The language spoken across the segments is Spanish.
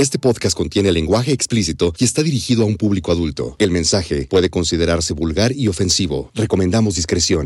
Este podcast contiene lenguaje explícito y está dirigido a un público adulto. El mensaje puede considerarse vulgar y ofensivo. Recomendamos discreción.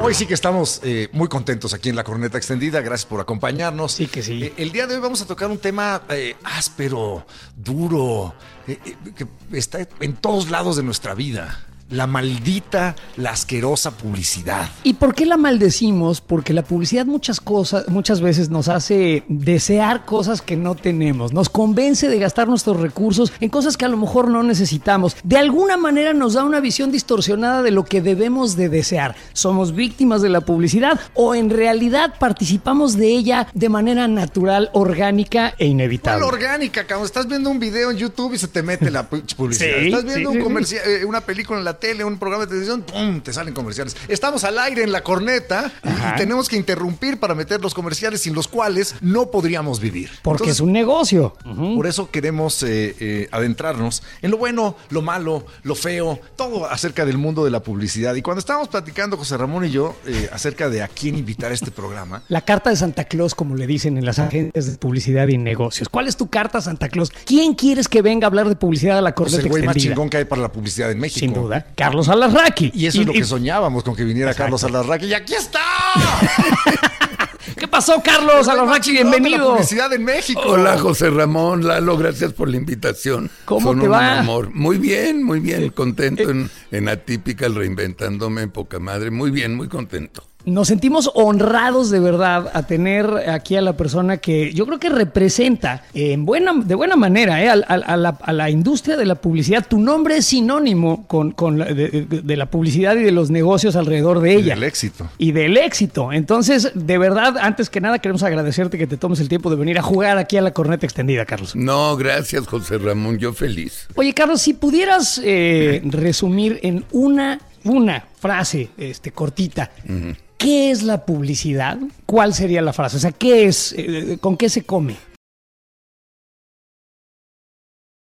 Hoy sí que estamos eh, muy contentos aquí en la Corneta Extendida. Gracias por acompañarnos. Sí que sí. Eh, el día de hoy vamos a tocar un tema eh, áspero, duro, eh, eh, que está en todos lados de nuestra vida. La maldita, la asquerosa publicidad. ¿Y por qué la maldecimos? Porque la publicidad muchas cosas, muchas veces nos hace desear cosas que no tenemos. Nos convence de gastar nuestros recursos en cosas que a lo mejor no necesitamos. De alguna manera nos da una visión distorsionada de lo que debemos de desear. ¿Somos víctimas de la publicidad o en realidad participamos de ella de manera natural, orgánica e inevitable? ¿Cuál orgánica, cabrón? Estás viendo un video en YouTube y se te mete la pu- publicidad. Sí, Estás viendo sí, un sí, comercial, eh, una película en la tele, un programa de televisión, ¡pum! Te salen comerciales. Estamos al aire en la corneta y- Ajá. y tenemos que interrumpir para meter los comerciales sin los cuales no podríamos vivir. Porque Entonces, es un negocio. Por eso queremos eh, eh, adentrarnos en lo bueno, lo malo, lo feo, todo acerca del mundo de la publicidad. Y cuando estábamos platicando, José Ramón y yo, eh, acerca de a quién invitar a este programa, La carta de Santa Claus, como le dicen en las agencias de publicidad y negocios. ¿Cuál es tu carta Santa Claus? ¿Quién quieres que venga a hablar de publicidad a la pues corte el güey más chingón que hay para la publicidad en México. Sin duda. Carlos Alarraqui. Y eso es lo que soñábamos con que viniera Carlos Alarraqui. ¡Y aquí está! ¿Qué pasó, Carlos Alarraqui? de La Bienvenido. publicidad en México. Hola José Ramón, Lalo, gracias por la invitación. ¿Cómo Son te un va? amor. Muy bien, muy bien, contento en, en Atípical, reinventándome en poca madre. Muy bien, muy contento. Nos sentimos honrados de verdad a tener aquí a la persona que yo creo que representa eh, en buena, de buena manera eh, a, la, a la industria de la publicidad. Tu nombre es sinónimo con, con la- de, la publicidad y de los negocios alrededor de ella. del éxito. y del éxito. Entonces, de verdad, antes que nada, queremos agradecerte que te tomes el tiempo de venir a jugar aquí a la corneta extendida, Carlos. No, gracias José Ramón, yo feliz. Oye, Carlos, si pudieras eh, resumir en una, una frase este, cortita, ¿qué es la publicidad? ¿Cuál sería la frase? O sea, ¿qué es? Eh, ¿Con qué se come?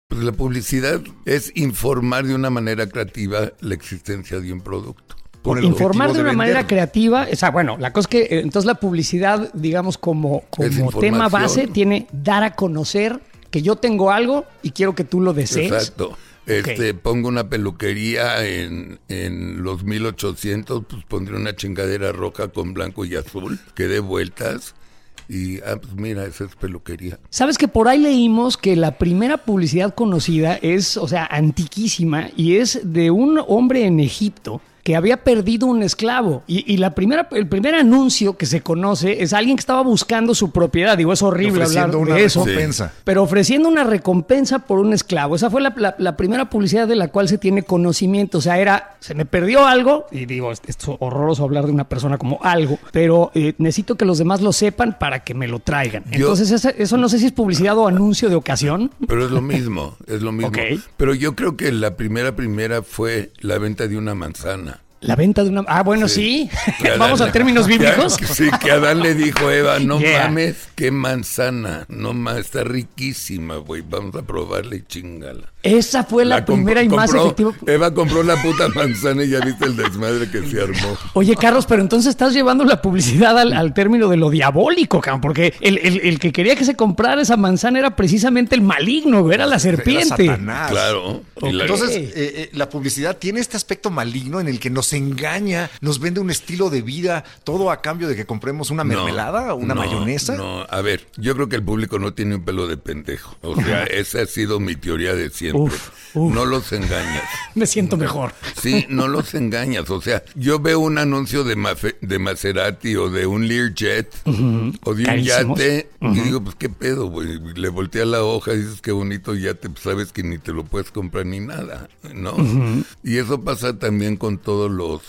Pues la publicidad es informar de una manera creativa la existencia de un producto. Informar de de una manera creativa. O sea, bueno, la cosa es que eh, entonces la publicidad, digamos, como, como tema base, tiene dar a conocer que yo tengo algo y quiero que tú lo desees. Exacto. Este, pongo una peluquería en, en los 1800, pues pondré una chingadera roja con blanco y azul, que dé vueltas. Y, ah, pues mira, esa es peluquería. Sabes que por ahí leímos que la primera publicidad conocida es, o sea, antiquísima y es de un hombre en Egipto que había perdido un esclavo. Y, y la primera, el primer anuncio que se conoce es alguien que estaba buscando su propiedad. Digo, es horrible hablar ofreciendo una de eso. recompensa. Pero ofreciendo una recompensa por un esclavo. Esa fue la, la- la primera publicidad de la cual se tiene conocimiento. O sea, era, se me perdió algo, y digo, es, es horroroso hablar de una persona como algo, pero eh, necesito que los demás lo sepan para que me lo traigan. Yo- Entonces, esa- eso no sé si es publicidad o anuncio de ocasión. Pero es lo mismo, es lo mismo. Pero yo creo que la primera, primera fue la venta de una manzana. La venta de una... Ah, bueno, sí. Vamos a términos que- bíblicos. Sí, que Adán le dijo a Eva, no Yeah. mames, qué manzana, no mames, está riquísima, güey, vamos a probarla y chingala. Esa fue la, primera y más efectiva. Eva compró la puta manzana y ya viste el desmadre que se armó. Oye, Carlos, pero entonces estás llevando la publicidad al, al término de lo diabólico, cabrón, porque el, el- el que quería que se comprara esa manzana era precisamente el maligno, era la serpiente. Era Satanás. Claro. Entonces, eh, eh, la publicidad tiene este aspecto maligno en el que nos engaña, nos vende un estilo de vida, todo a cambio de que compremos una No, mermelada o una no, mayonesa. No, a ver, yo creo que el público no tiene un pelo de pendejo. O sea, esa ha sido mi teoría de siempre. Uf, uf. No los engañas. Me siento mejor. Sí, no los engañas. O sea, yo veo un anuncio de, Mafe- de Maserati o de un Learjet o de un Carísimos. yate y digo, pues qué pedo, güey. Le voltea la hoja y dices qué bonito yate, pues sabes que ni te lo puedes comprar ni nada, ¿no? Y eso pasa también con todos los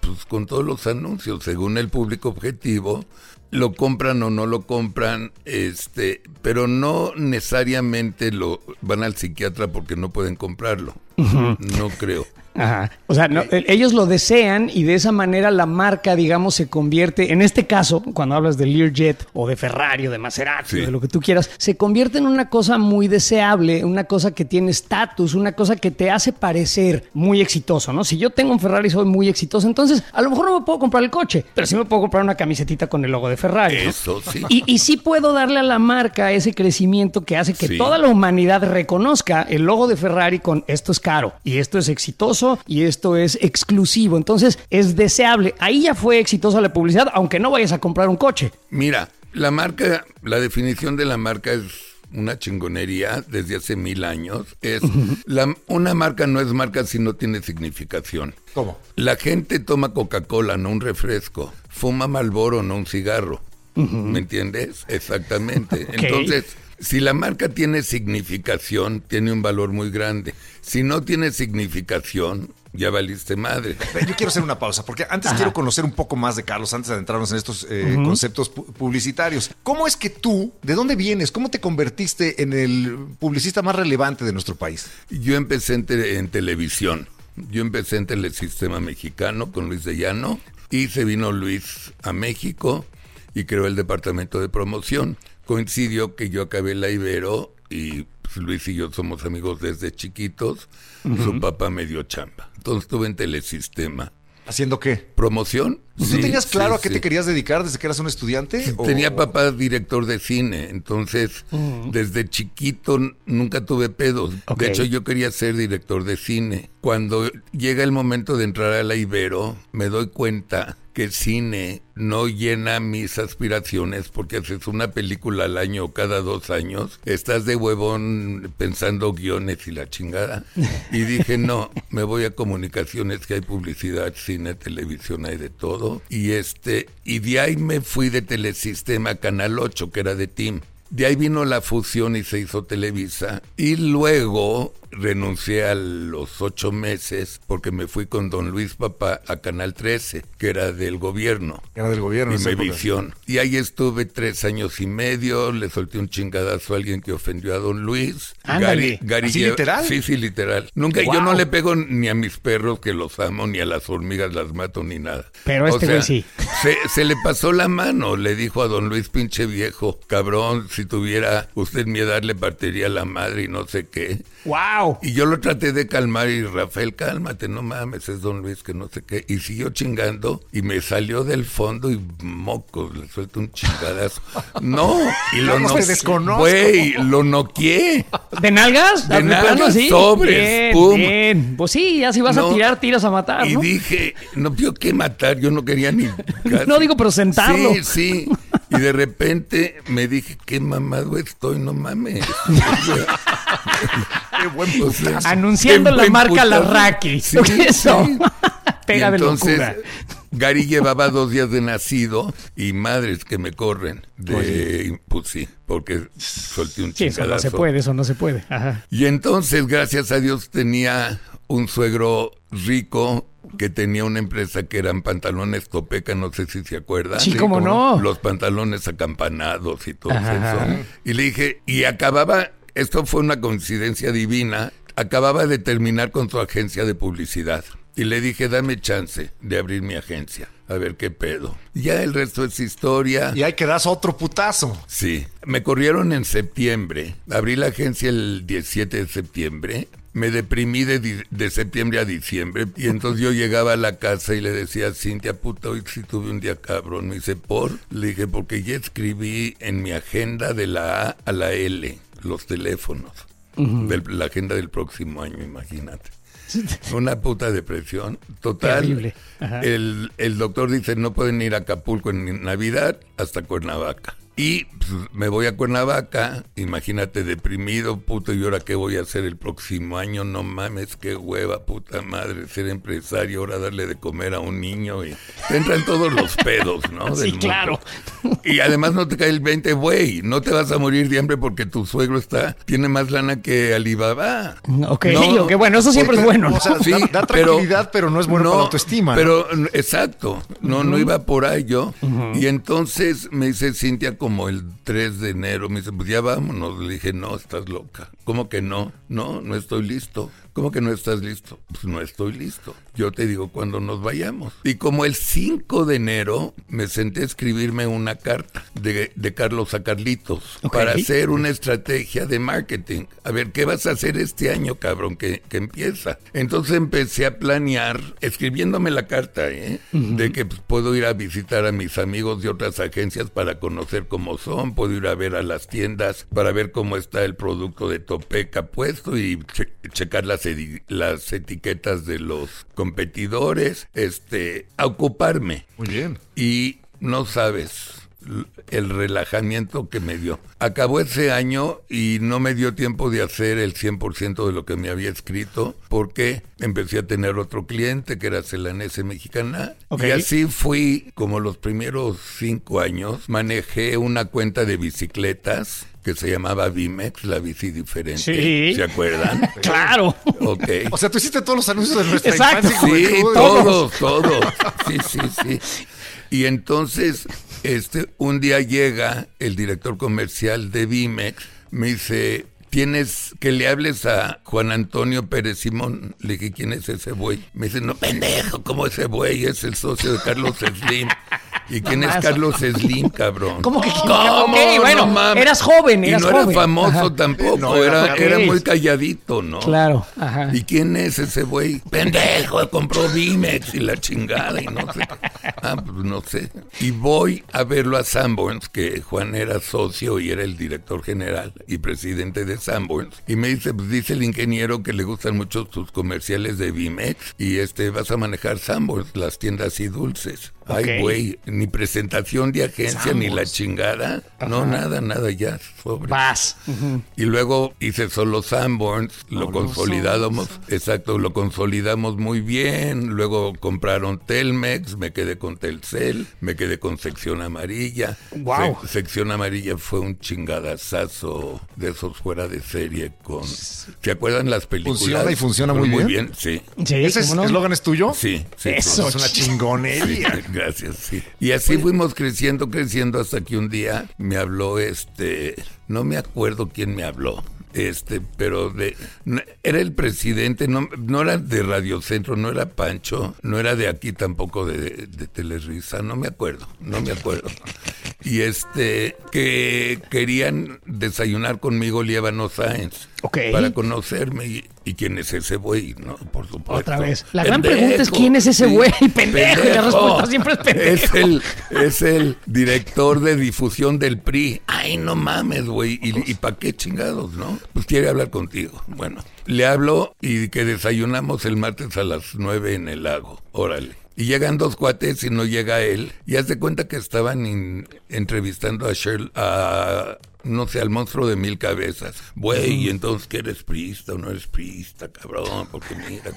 pues con todos los anuncios, según el público objetivo, lo compran o no lo compran, este, pero no necesariamente lo van al psiquiatra porque no pueden comprarlo. No creo. Ajá. O sea, no, eh, ellos lo desean y de esa manera la marca, digamos, se convierte, en este caso, cuando hablas de Learjet o de Ferrari o de Maserati Sí. o de lo que tú quieras, se convierte en una cosa muy deseable, una cosa que tiene estatus, una cosa que te hace parecer muy exitoso, ¿no? Si yo tengo un Ferrari soy muy exitoso, entonces a lo mejor no me puedo comprar el coche, pero sí me puedo comprar una camisetita con el logo de Ferrari. ¿no? Eso sí. Y, y sí puedo darle a la marca ese crecimiento que hace que Sí. toda la humanidad reconozca el logo de Ferrari con esto es caro y esto es exitoso y esto es exclusivo. Entonces es deseable. Ahí ya fue exitosa la publicidad, aunque no vayas a comprar un coche. Mira, la marca, la definición de la marca es una chingonería desde hace mil años. Es la, una marca no es marca si no tiene significación. ¿Cómo? La gente toma Coca-Cola, no un refresco. Fuma Malboro, no un cigarro. ¿Me entiendes? Exactamente. Entonces, si la marca tiene significación, tiene un valor muy grande. Si no tiene significación, ya valiste madre. Yo quiero hacer una pausa, porque antes quiero conocer un poco más de Carlos, antes de adentrarnos en estos eh, conceptos pu- publicitarios. ¿Cómo es que tú, de dónde vienes? ¿Cómo te convertiste en el publicista más relevante de nuestro país? Yo empecé en, te- en televisión. Yo empecé en Telesistema Mexicano con Luis de Llano y se vino Luis a México y creó el departamento de promoción. Coincidió que yo acabé la Ibero y pues, Luis y yo somos amigos desde chiquitos. Su papá me dio chamba. Entonces estuve en Telesistema. ¿Haciendo qué? ¿Promoción? ¿Tú Sí, tenías claro sí, a qué sí. te querías dedicar desde que eras un estudiante? o- Tenía papá director de cine, entonces desde chiquito nunca tuve pedos. De hecho, yo quería ser director de cine. Cuando llega el momento de entrar a la Ibero, me doy cuenta que el cine no llena mis aspiraciones porque haces una película al año o cada dos años, estás de huevón pensando guiones y la chingada. Y dije, no, me voy a comunicaciones, que hay publicidad, cine, televisión, hay de todo. Y este, y de ahí me fui de Telesistema Canal 8, que era de Team. De ahí vino la fusión y se hizo Televisa. Y luego renuncié a los ocho meses porque me fui con don Luis Papá a Canal 13, que era del gobierno. Era del gobierno. época. Imevisión. Y ahí estuve tres años y medio, le solté un chingadazo a alguien que ofendió a don Luis. Ándale. ¿Así lleva- literal? Sí, sí, literal. Nunca, yo no le pego ni a mis perros que los amo, ni a las hormigas las mato, ni nada. Pero este güey sí. Se, se le pasó la mano, le dijo a don Luis, pinche viejo, cabrón, si tuviera usted miedo, le partiría la madre y no sé qué. ¡Wow! Y yo lo traté de calmar y Rafael, cálmate, no mames, es don Luis que no sé qué. Y siguió chingando y me salió del fondo y mocos, le suelto un chingadazo. No, y lo no. te desconozco. Güey, lo noqué. ¿De nalgas? De plano, nalgas, sí? sobres, Bien, pum. bien. Pues sí, ya si vas No. a tirar, tiras a matar, Y ¿no? dije, no yo qué matar, yo no quería ni. casi. No digo, pero sentarlo. Sí, sí. Y de repente me dije, qué mamado estoy, no mames. Qué buen Anunciando qué la marca. Larraqui. Sí, Eso. sí. Pega de entonces, locura. Gary llevaba dos días de nacido y madres que me corren. De, pues sí, porque solté un Sí, eso no se puede, eso no se puede. Ajá. Y entonces, gracias a Dios, tenía un suegro rico que tenía una empresa que eran pantalones Topeca, no sé si se acuerdan. Sí, cómo no. Los pantalones acampanados y todo Ajá. eso. Y le dije, y acababa, esto fue una coincidencia divina, acababa de terminar con su agencia de publicidad. Y le dije, dame chance de abrir mi agencia, a ver qué pedo. Ya el resto es historia. Y ahí quedas otro putazo. Sí, me corrieron en septiembre. Abrí la agencia el 17 de septiembre. Me deprimí de, de septiembre a diciembre. Y entonces yo llegaba a la casa y le decía, Cintia, puta, hoy sí tuve un día cabrón. Me dice, ¿por? Le dije, porque ya escribí en mi agenda de la A a la L los teléfonos. de la agenda del próximo año, imagínate. Una puta depresión. Total. El, el doctor dice no pueden ir a Acapulco en Navidad hasta Cuernavaca. Y pues, me voy a Cuernavaca, imagínate deprimido, puto, y ahora qué voy a hacer el próximo año, no mames, qué hueva, puta madre, ser empresario, ahora darle de comer a un niño y te entran todos los pedos, ¿no? Sí, claro. Y además no te cae el 20, güey, no te vas a morir de hambre porque tu suegro está, tiene más lana que Alibaba. Ok, No, ok, bueno, eso siempre es bueno. ¿no? O sea, Sí, da, tranquilidad, pero, no es bueno para la autoestima. ¿no? Pero, exacto, no, no iba por ahí yo. Y entonces me dice Cintia como el 3 de enero, me dice, pues ya vámonos. Le dije, no, estás loca. ¿Cómo que no? No, no estoy listo. ¿Cómo que no estás listo? Pues no estoy listo. Yo te digo cuando nos vayamos. Y como el 5 de enero me senté a escribirme una carta de, de Carlos a Carlitos para hacer una estrategia de marketing. A ver, ¿qué vas a hacer este año, cabrón, que, que empieza? Entonces empecé a planear, escribiéndome la carta, ¿eh? De que pues, puedo ir a visitar a mis amigos de otras agencias para conocer cómo son, puedo ir a ver a las tiendas para ver cómo está el producto de Topeca puesto y che- checar las, las etiquetas de los competidores, este, a ocuparme Muy bien. y no sabes el relajamiento que me dio. Acabó ese año y no me dio tiempo de hacer el 100% de lo que me había escrito porque empecé a tener otro cliente que era Celanese Mexicana y así fui como los primeros cinco años manejé una cuenta de bicicletas que se llamaba Vimex, la bici diferente. Sí. ¿Se acuerdan? Claro. Ok. O sea, tú hiciste todos los anuncios de nuestra Exacto. infancia. Sí, todos, todos. Sí, sí, sí. Y entonces, este, un día llega el director comercial de Vimex, me dice, tienes que le hables a Juan Antonio Pérez Simón. Le dije, ¿quién es ese güey? Me dice, no, pendejo, ¿cómo ese güey? Es el socio de Carlos Slim. ¿Y quién es. Carlos Slim, cabrón? ¿Cómo que- ¿Cómo? ok, bueno, mames. eras joven, Y eras no era famoso Ajá. tampoco, No, era era, muy calladito, ¿no? Claro, ajá. ¿Y quién es ese güey? Pendejo, compró Vimex y la chingada y no sé. Ah, pues no sé. Y voy a verlo a Sanborns, que Juan era socio y era el director general y presidente de Sanborns. Y me dice, pues dice el ingeniero que le gustan mucho tus comerciales de Vimex y este vas a manejar Sanborns, las tiendas y dulces. Ay, güey, ni presentación de agencia ni la chingada. No, nada, nada, ya, sobre. Vas. Ujú. Y luego hice solo Sanborns, lo consolidamos, exacto, lo consolidamos muy bien. Luego compraron Telmex, me quedé con Telcel, me quedé con sección amarilla. Se- sección amarilla fue un chingadazazo de esos fuera de serie con. ¿Se acuerdan las películas? Funciona y funciona muy Muy bien. bien, sí. Sí, ¿Ese ¿cómo no? eslogan es tuyo? Sí, sí. Eso. Es una chingonería. Sí, Gracias, sí. Y así fuimos creciendo, creciendo hasta que un día me habló este, no me acuerdo quién me habló. Este, pero de no- era el presidente, no, no era de Radio Centro, no era Pancho, no era de aquí tampoco de, de Telerisa, no me acuerdo, no me acuerdo. Y este, que querían desayunar conmigo Liébano Sáenz. Para conocerme y, y quién es ese güey, ¿no? Por supuesto. Otra vez. La gran Pendejo. pregunta es, ¿quién es ese Sí, güey? Pendejo, y la respuesta siempre es pendejo. Es el, es el director de difusión del PRI. Ay, no mames, güey. ¿Y, y para qué chingados, no? Pues quiere hablar contigo. Bueno, le hablo y que desayunamos el martes a las nueve en el lago. Órale. Y llegan dos cuates y no llega él. Y haz de cuenta que estaban in- entrevistando a Shirley, a, no sé, al monstruo de mil cabezas. Güey, ¿y entonces que eres priista o no eres priista, cabrón? Porque mira,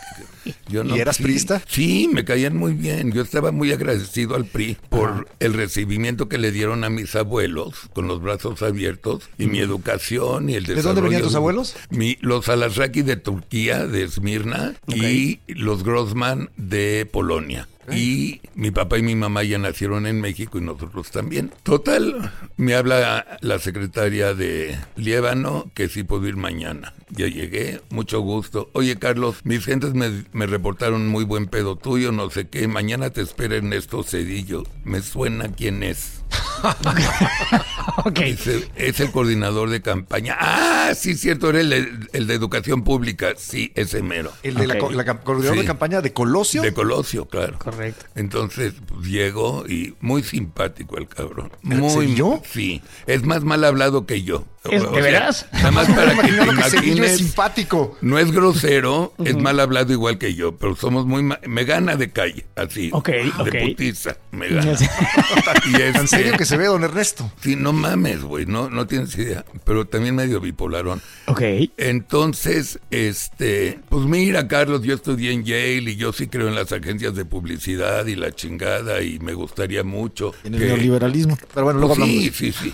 que- yo no... ¿Y eras sí. priista? Sí, me caían muy bien. Yo estaba muy agradecido al PRI por el recibimiento que le dieron a mis abuelos con los brazos abiertos y mi educación y el ¿De desarrollo. dónde venían tus abuelos? Mi- los Alasraki de Turquía, de Esmirna, y los Grossman de Polonia. Y mi papá y mi mamá ya nacieron en México y nosotros también. Total, me habla la secretaria de Liébano que sí puedo ir mañana. Ya llegué, mucho gusto. Oye, Carlos, mis gentes me, reportaron muy buen pedo tuyo, no sé qué. Mañana te espera Ernesto Cedillo. Me suena quién es. Ok. Es el, es el coordinador de campaña. ¡Ah! Sí, cierto, era el de, el de educación pública. Sí, ese mero. El de la, coordinador Sí. de campaña de Colosio. De Colosio, claro. Correcto. Entonces pues, llegó y muy simpático el cabrón. ¿En Muy, serio? sí. Es más mal hablado que yo. ¿Es- de veras? Nada más para que te Cedillo es imagines. simpático. No es grosero, es mal hablado igual que yo, pero somos muy... Me gana de calle, así. Ok, de ok. putiza, me gana. En serio que se ve, don Ernesto. Sí, no mames, güey, no, no tienes idea. Pero también medio bipolarón. Ok. Entonces, este, pues mira, Carlos, yo estudié en Yale y yo sí creo en las agencias de publicidad y la chingada y me gustaría mucho. En el que- neoliberalismo. Pero bueno, luego Pues hablamos. sí, sí, sí.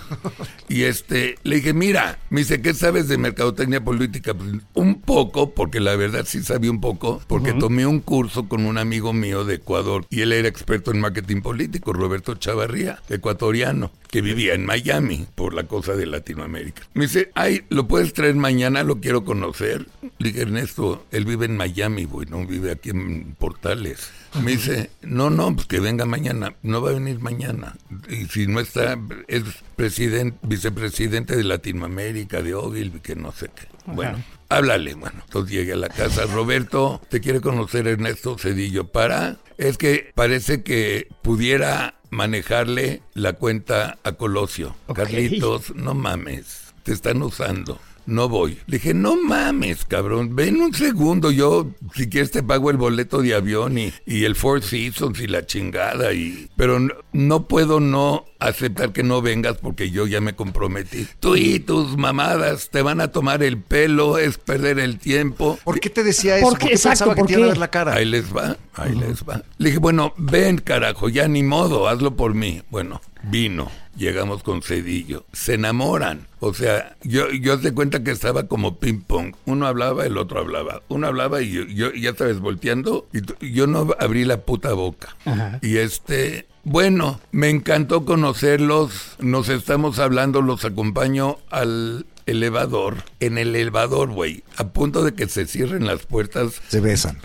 Y este, le dije, mira, me dice, ¿qué sabes de mercadotecnia política? Pues, un poco, porque la verdad sí sabía un poco, porque tomé un curso con un amigo mío de Ecuador y él era experto en marketing político, Roberto Chavarría, ecuatoriano, que vivía en Miami por la cosa de Latinoamérica. Me dice, ay, ¿lo puedes traer mañana? Lo quiero conocer. Le dije, Ernesto, él vive en Miami, güey, no vive aquí en Portales. Me dice, no, no, pues que venga mañana. No va a venir mañana. Y si no está, es presidente, vicepresidente de Latinoamérica, de Ogilvy, que no sé qué. Bueno, háblale. Bueno, entonces llegué a la casa. Roberto, te quiere conocer Ernesto Cedillo. Para, es que parece que pudiera manejarle la cuenta a Colosio. Ok. Carlitos, no mames, te están usando. No voy. Le dije, no mames, cabrón. Ven un segundo. Yo, si quieres, te pago el boleto de avión y, y el Four Seasons y la chingada. Y... Pero no, no puedo no aceptar que no vengas porque yo ya me comprometí. Tú y tus mamadas te van a tomar el pelo, es perder el tiempo. ¿Por qué te decía eso? ¿Por ¿Por qué? Exacto, pensaba que ¿por te iba a qué? ver la cara? Ahí les va, ahí les va. Le dije, bueno, ven carajo, ya ni modo, hazlo por mí. Bueno, vino, llegamos con Cedillo, se enamoran. O sea, yo, yo te cuenta que estaba como ping pong. Uno hablaba, el otro hablaba. Uno hablaba y yo, yo ya sabes, volteando, y yo no abrí la puta boca. Ajá. Y este, bueno, me encantó conocerlos, nos estamos hablando, los acompaño al elevador, en el elevador, güey, a punto de que se cierren las puertas Se besan.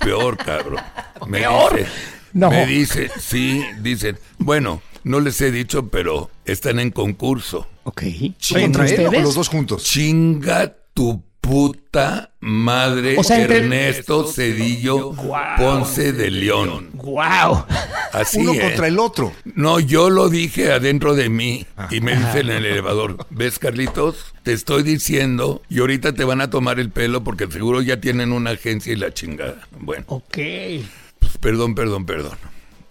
Peor, cabrón. Me ¿Peor? dice, No. me dice, sí, dicen, bueno, no les he dicho, pero están en concurso. Ok. ¿Contra los dos juntos? Chinga tu puta madre, O sea, entre- Ernesto Cedillo. Ponce de León. ¡Wow! Así Uno contra el otro. No, yo lo dije adentro de mí y me dice en el elevador, ¿ves Carlitos? Te estoy diciendo y ahorita te van a tomar el pelo porque seguro ya tienen una agencia y la chingada. Bueno, Ok. pues, perdón, perdón, perdón.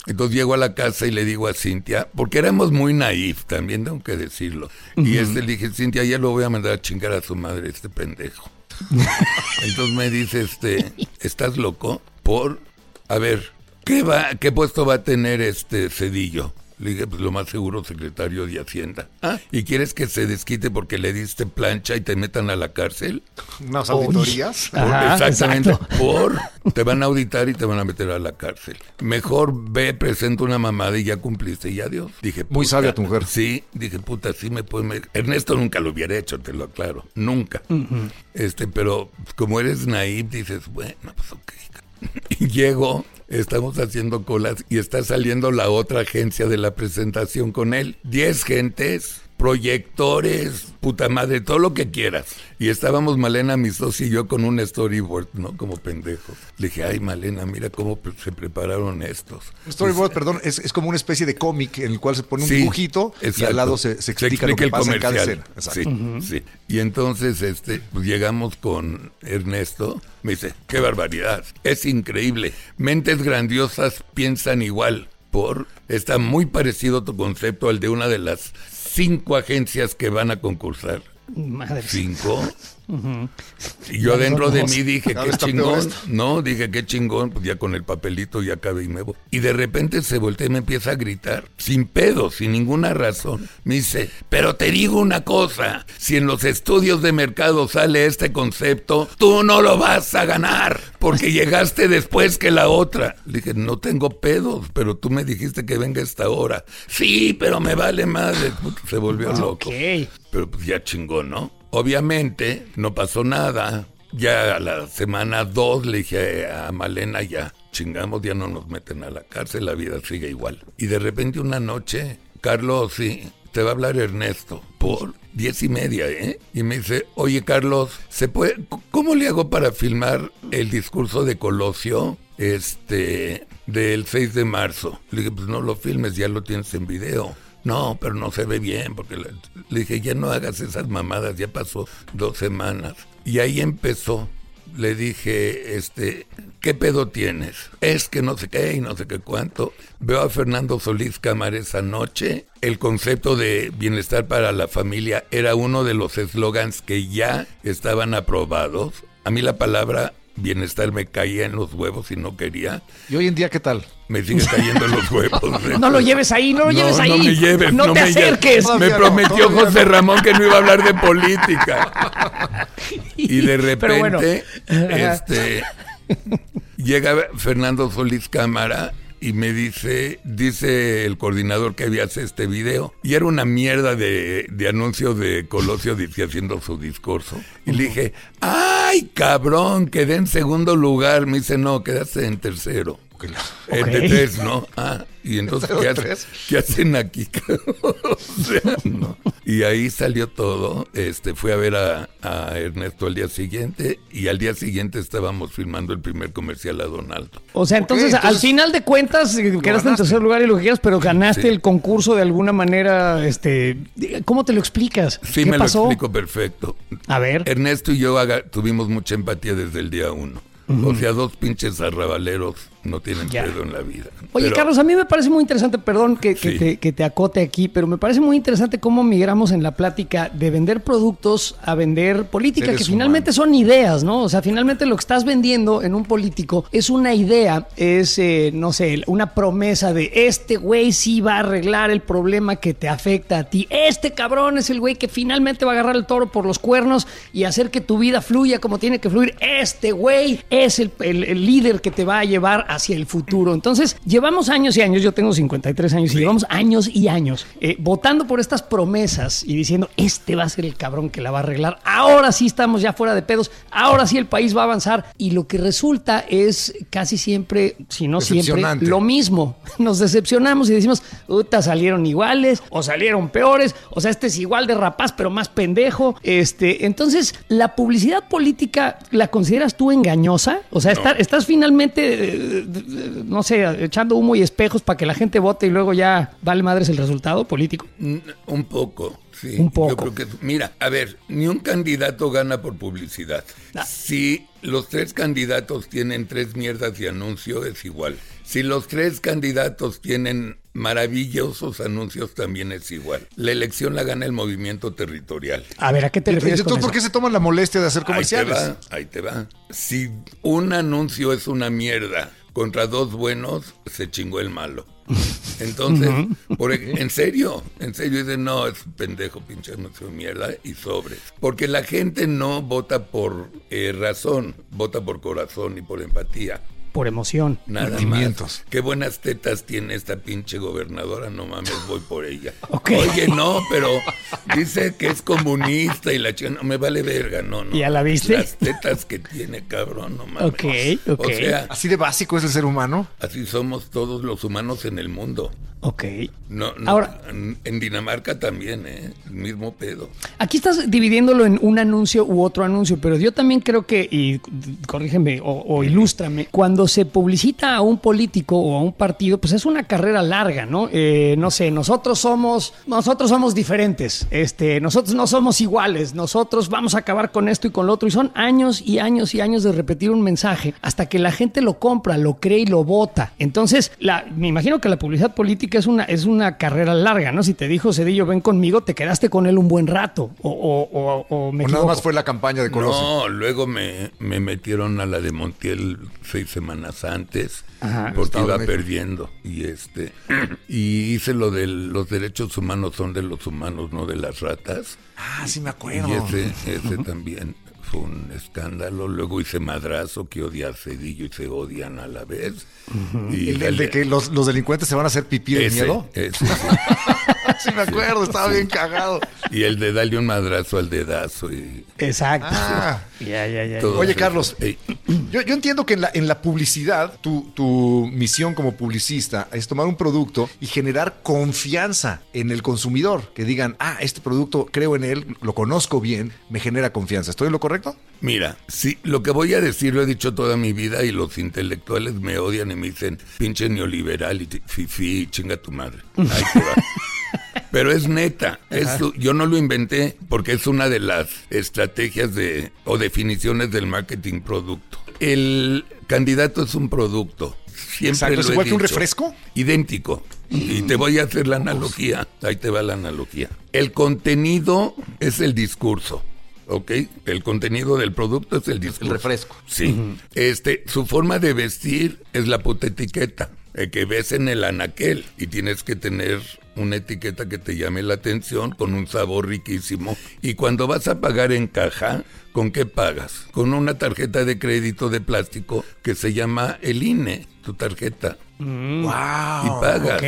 Entonces llego a la casa y le digo a Cintia, porque éramos muy naif, también tengo que decirlo. Y este le dije, Cintia, ya lo voy a mandar a chingar a su madre, este pendejo. Entonces me dice, este, ¿estás loco? Por, a ver, ¿qué va, qué puesto va a tener este Cedillo? Le dije, pues lo más seguro, secretario de Hacienda. Ah, ¿y quieres que se desquite porque le diste plancha y te metan a la cárcel? Unas auditorías. Por- Ajá, exactamente. exacto. Por te van a auditar y te van a meter a la cárcel. Mejor ve, presenta una mamada y ya cumpliste y adiós. Dije, Muy puta, sabia tu mujer. Sí, dije, puta, sí me puede. me- Ernesto nunca lo hubiera hecho, te lo aclaro. Nunca. Este, pero como eres naive, dices, bueno, pues ok. Y llego, estamos haciendo colas y está saliendo la otra agencia de la presentación con él. Diez gentes, proyectores, puta madre, todo lo que quieras. Y estábamos Malena, mi socio y yo con un storyboard, ¿no? Como pendejos. Le dije, ay, Malena, mira cómo se prepararon estos. Storyboard, perdón, es, es como una especie de cómic en el cual se pone un Sí, dibujito y exacto. al lado se, se explica lo que el pasa en cada comercial. escena. Exacto. Sí, sí. Y entonces este, pues llegamos con Ernesto. Me dice, qué barbaridad. Es increíble. Mentes grandiosas piensan igual. Por está muy parecido tu concepto al de una de las cinco agencias que van a concursar. Madre. ¿Cinco? Y yo dentro de mí dije, qué chingón. No, dije, qué chingón. Pues ya con el papelito ya acabé y me voy. Y de repente se voltea y me empieza a gritar, sin pedo, sin ninguna razón. Me dice, pero te digo una cosa, si en los estudios de mercado sale este concepto, tú no lo vas a ganar, porque llegaste después que la otra. Le dije, no tengo pedos, pero tú me dijiste que venga esta hora. Sí, pero me vale madre. Se volvió loco. Ok. Pero pues ya chingó, ¿no? Obviamente no pasó nada. Ya a la semana dos le dije a Malena, ya chingamos, ya no nos meten a la cárcel, la vida sigue igual. Y de repente una noche, Carlos, sí, te va a hablar Ernesto. ¿Por? diez y media, ¿eh? Y me dice, oye Carlos, ¿se puede, ¿cómo le hago para filmar el discurso de Colosio? Este, del 6 de marzo. Le dije, pues no lo filmes, ya lo tienes en video. No, pero no se ve bien, porque le, dije, ya no hagas esas mamadas, ya pasó dos semanas. Y ahí empezó le dije, este, ¿qué pedo tienes? Es que no sé qué y no sé qué cuánto. Veo a Fernando Solís Cámara esa noche. El concepto de bienestar para la familia era uno de los eslogans que ya estaban aprobados. A mí la palabra bienestar me caía en los huevos y no quería. ¿Y hoy en día qué tal? Me sigue cayendo en los huevos. ¿eh? No lo lleves ahí, no lo lleves ahí. No me lleves. No, te me lleves. acerques. Me prometió José Ramón que no iba a hablar de política. Y de bueno. repente, este, llega Fernando Solís Cámara y me dice, dice el coordinador que había hecho este video, y era una mierda de, de anuncio de Colosio dice, haciendo su discurso. Y le dije, ¡ay, cabrón! Quedé en segundo lugar. Me dice, no, quedaste en tercero. En de tres, ¿no? Ah, y entonces, ¿qué, hace- qué hacen aquí? O sea, no. Y ahí salió todo. Este, fui a ver a, a Ernesto al día siguiente y al día siguiente estábamos filmando el primer comercial a Donaldo. O sea, entonces, entonces- al final de cuentas, eh, quedaste en tercer lugar y lo que quieras, pero ganaste Sí. el concurso de alguna manera. Este, ¿Cómo te lo explicas? Sí, ¿Qué me pasó? lo explico perfecto. A ver. Ernesto y yo haga- tuvimos mucha empatía desde el día uno. O sea, dos pinches arrabaleros no tienen Ya. pedo en la vida. Oye, Pero- Carlos, a mí me parece muy interesante, perdón que, te, que te acote aquí, pero me parece muy interesante cómo migramos en la plática de vender productos a vender política, que finalmente son ideas, ¿no? O sea, finalmente lo que estás vendiendo en un político es una idea, es, eh, no sé, una promesa de este güey sí va a arreglar el problema que te afecta a ti. Este cabrón es el güey que finalmente va a agarrar el toro por los cuernos y hacer que tu vida fluya como tiene que fluir. Este güey es el, el- el líder que te va a llevar hacia el futuro. Entonces, llevamos años y años, yo tengo 53 años y llevamos años y años eh, votando por estas promesas y diciendo, este va a ser el cabrón que la va a arreglar. Ahora sí estamos ya fuera de pedos, ahora sí el país va a avanzar. Y lo que resulta es casi siempre, si no siempre, lo mismo. Nos decepcionamos y decimos, puta, salieron iguales o salieron peores. O sea, este es igual de rapaz, pero más pendejo. Este, entonces, ¿la publicidad política la consideras tú engañosa? O sea, está- estás finalmente, eh, no sé, echando humo y espejos para que la gente vote y luego ya vale madres el resultado político. Un poco, sí. Un poco. Yo creo que, mira, a ver, ni un candidato gana por publicidad. Si los tres candidatos tienen tres mierdas de anuncio, es igual. Si los tres candidatos tienen maravillosos anuncios, también es igual. La elección la gana el movimiento territorial. A ver, ¿a qué te ¿Y refieres con entonces eso? por qué se toman la molestia de hacer Ahí te comerciales? va, ahí te va. Si un anuncio es una mierda contra dos buenos, se chingó el malo. Entonces, por en serio, en serio, dicen, no, es pendejo, pinche anuncio mierda y sobre. Porque la gente no vota por eh, razón, vota por corazón y por empatía. Por emoción. Nada Sentimientos. más. Qué buenas tetas tiene esta pinche gobernadora, no mames, voy por ella. Ok. Oye, no, pero dice que es comunista y la chica, no me vale verga, no, no. ¿Ya la viste? Las tetas que tiene, cabrón, no mames. Ok, ok. O sea, Así de básico es el ser humano. así somos todos los humanos en el mundo. Ok. No, no, Ahora- en, en Dinamarca también, ¿eh? El mismo pedo. Aquí estás dividiéndolo en un anuncio u otro anuncio, pero yo también creo que, y corrígeme o, o ilústrame, cuando se publicita a un político o a un partido, pues es una carrera larga, ¿no? Eh, no sé, nosotros somos, nosotros somos diferentes, este, nosotros no somos iguales, nosotros vamos a acabar con esto y con lo otro, y son años y años y años de repetir un mensaje hasta que la gente lo compra, lo cree y lo vota. Entonces, la, me imagino que la publicidad política es una, es una carrera larga, ¿no? Si te dijo Cedillo, ven conmigo, te quedaste con él un buen rato, o, o, o- o me O nada más fue la campaña de Colosio. No, luego me, me metieron a la de Montiel seis semanas antes Ajá. porque iba México. perdiendo y este y hice lo de los derechos humanos son de los humanos, no de las ratas. Ah, sí me Y acuerdo. ese, ese también fue un escándalo. Luego hice Madrazo, que odia a Cedillo y se odian a la vez. Y El, el de que los, los delincuentes se van a hacer pipí de ese, miedo. ese, sí. Sí, me acuerdo, estaba bien cagado. Y el de darle un madrazo al dedazo. Y Exacto. Ah. Ya, ya, ya. Oye, eso. Carlos, Yo, yo entiendo que en la, en la publicidad, tu, tu misión como publicista es tomar un producto y generar confianza en el consumidor. Que digan, ah, este producto creo en él, lo conozco bien, me genera confianza. ¿Estoy en lo correcto? Mira, sí, lo que voy a decir lo he dicho toda mi vida y los intelectuales me odian y me dicen, pinche neoliberal y fifi, chinga tu madre. Ahí te va. Pero es neta, eso yo no lo inventé porque es una de las estrategias de o definiciones del marketing producto. El candidato es un producto. Siempre Exacto, ¿es igual que un refresco? Idéntico. Y te voy a hacer la analogía. Ahí te va la analogía. El contenido es el discurso. ¿Ok? El contenido del producto es el discurso. El refresco. Sí. Este, su forma de vestir es la puta etiqueta eh, que ves en el anaquel y tienes que tener una etiqueta que te llame la atención con un sabor riquísimo. Y cuando vas a pagar en caja, ¿con qué pagas? Con una tarjeta de crédito de plástico que se llama el INE, tu tarjeta. ¡Wow! y pagas.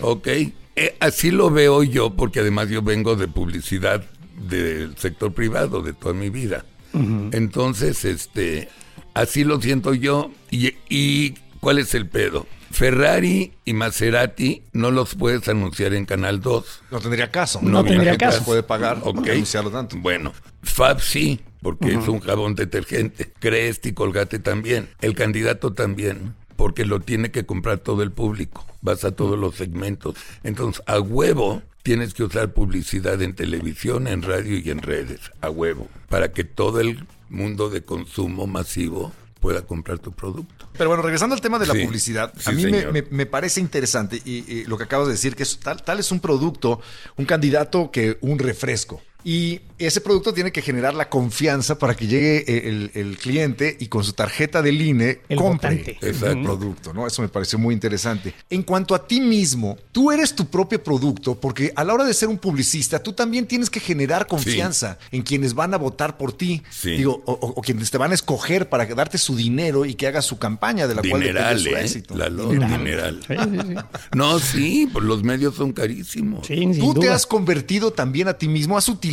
ok. Ok. Eh, así lo veo yo, porque además yo vengo de publicidad del sector privado de toda mi vida. Entonces, este, así lo siento yo. Y, y ¿cuál es el pedo? Ferrari y Maserati no los puedes anunciar en Canal 2. No tendría caso. No La tendría caso. puede pagar Ok. y anunciarlo tanto. Bueno, Fab sí, porque es un jabón detergente. Crest y Colgate también. El candidato también, porque lo tiene que comprar todo el público. Vas a todos los segmentos. Entonces, a huevo tienes que usar publicidad en televisión, en radio y en redes. A huevo. Para que todo el mundo de consumo masivo pueda comprar tu producto. Pero bueno, regresando al tema de la Sí, publicidad, sí, a mí me- me parece interesante y, y lo que acabas de decir, que es tal, tal es un producto, un candidato que un refresco. Y ese producto tiene que generar la confianza para que llegue el, el cliente y con su tarjeta del INE El compre Exacto. producto, ¿no? Eso me pareció muy interesante. En cuanto a ti mismo, tú eres tu propio producto porque a la hora de ser un publicista, tú también tienes que generar confianza en quienes van a votar por ti. Sí. Digo, o, o- o quienes te van a escoger para darte su dinero y que hagas su campaña de la cual Dineral, su ¿eh? éxito. Lalo, Dineral. dineral. Sí, sí, sí. No, sí, pues los medios son carísimos. Sí, Tú te has convertido también a ti mismo, has utilizado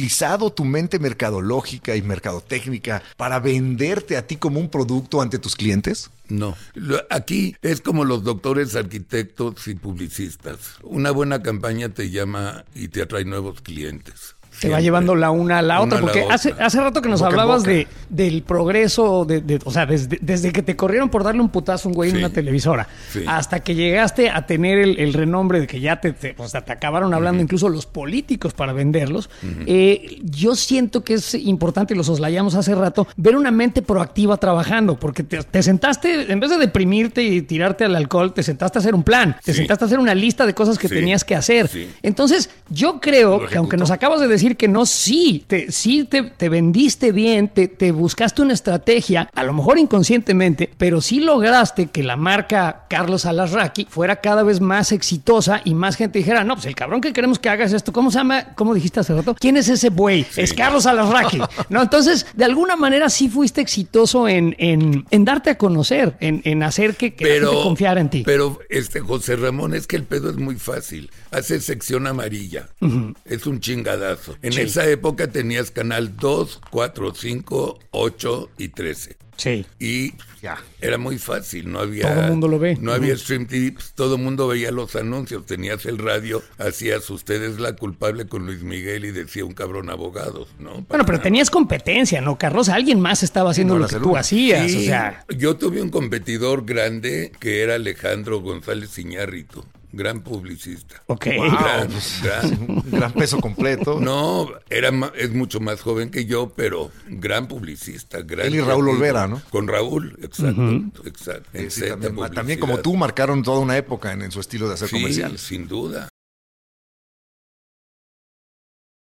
tu mente mercadológica y mercadotécnica para venderte a ti como un producto ante tus clientes. No, aquí es como los doctores, arquitectos y publicistas. Una buena campaña te llama y te atrae nuevos clientes. Te va Siempre. llevando la una a la Una otra, la porque otra. hace, hace rato que nos Boca hablabas de, del progreso, de, de- o sea, desde, desde que te corrieron por darle un putazo a un güey en una televisora, Sí. hasta que llegaste a tener el, el renombre de que ya te, te- o sea, te acabaron hablando incluso los políticos para venderlos, eh, yo siento que es importante, y lo soslayamos hace rato, ver una mente proactiva trabajando, porque te, te sentaste, en vez de deprimirte y tirarte al alcohol, te sentaste a hacer un plan, te Sí. sentaste a hacer una lista de cosas que tenías que hacer. Entonces, yo creo ¿Lo que aunque nos acabas de decir que no, sí, te, sí te, te vendiste bien, te, te buscaste una estrategia, a lo mejor inconscientemente, pero sí lograste que la marca Carlos Alasraqui fuera cada vez más exitosa y más gente dijera, no, pues el cabrón que queremos que hagas esto, ¿cómo se llama? ¿Cómo dijiste hace rato? ¿Quién es ese güey? Es Carlos Alasraqui. ¿No? Entonces, de alguna manera sí fuiste exitoso en, en, en darte a conocer, en, en hacer que, que la Pero, gente confiara en ti. Pero, este José Ramón, es que el pedo es muy fácil. Hace sección amarilla. Es un chingadazo. En Sí. esa época tenías canal 2, 4, 5, 8 y 13. sí. Y Ya. era muy fácil, no había... Todo mundo lo ve. No había stream tips, todo el mundo veía los anuncios, tenías el radio, hacías ustedes la culpable con Luis Miguel y decía un cabrón abogados, ¿no? Bueno, pero tenías competencia, ¿no, Carlos? Alguien más estaba haciendo no lo que el tú hacías, Sí, o sea... yo tuve un competidor grande que era Alejandro González Iñárritu, gran publicista. Ok. Gran, pues, gran. Peso completo. No, era es mucho más joven que yo, pero gran publicista, gran Él y Raúl creativo. Olvera, ¿no? Con Raúl, exacto, exacto. Sí, también, como tú marcaron toda una época en, en su estilo de hacer Sí, comerciales. sin duda.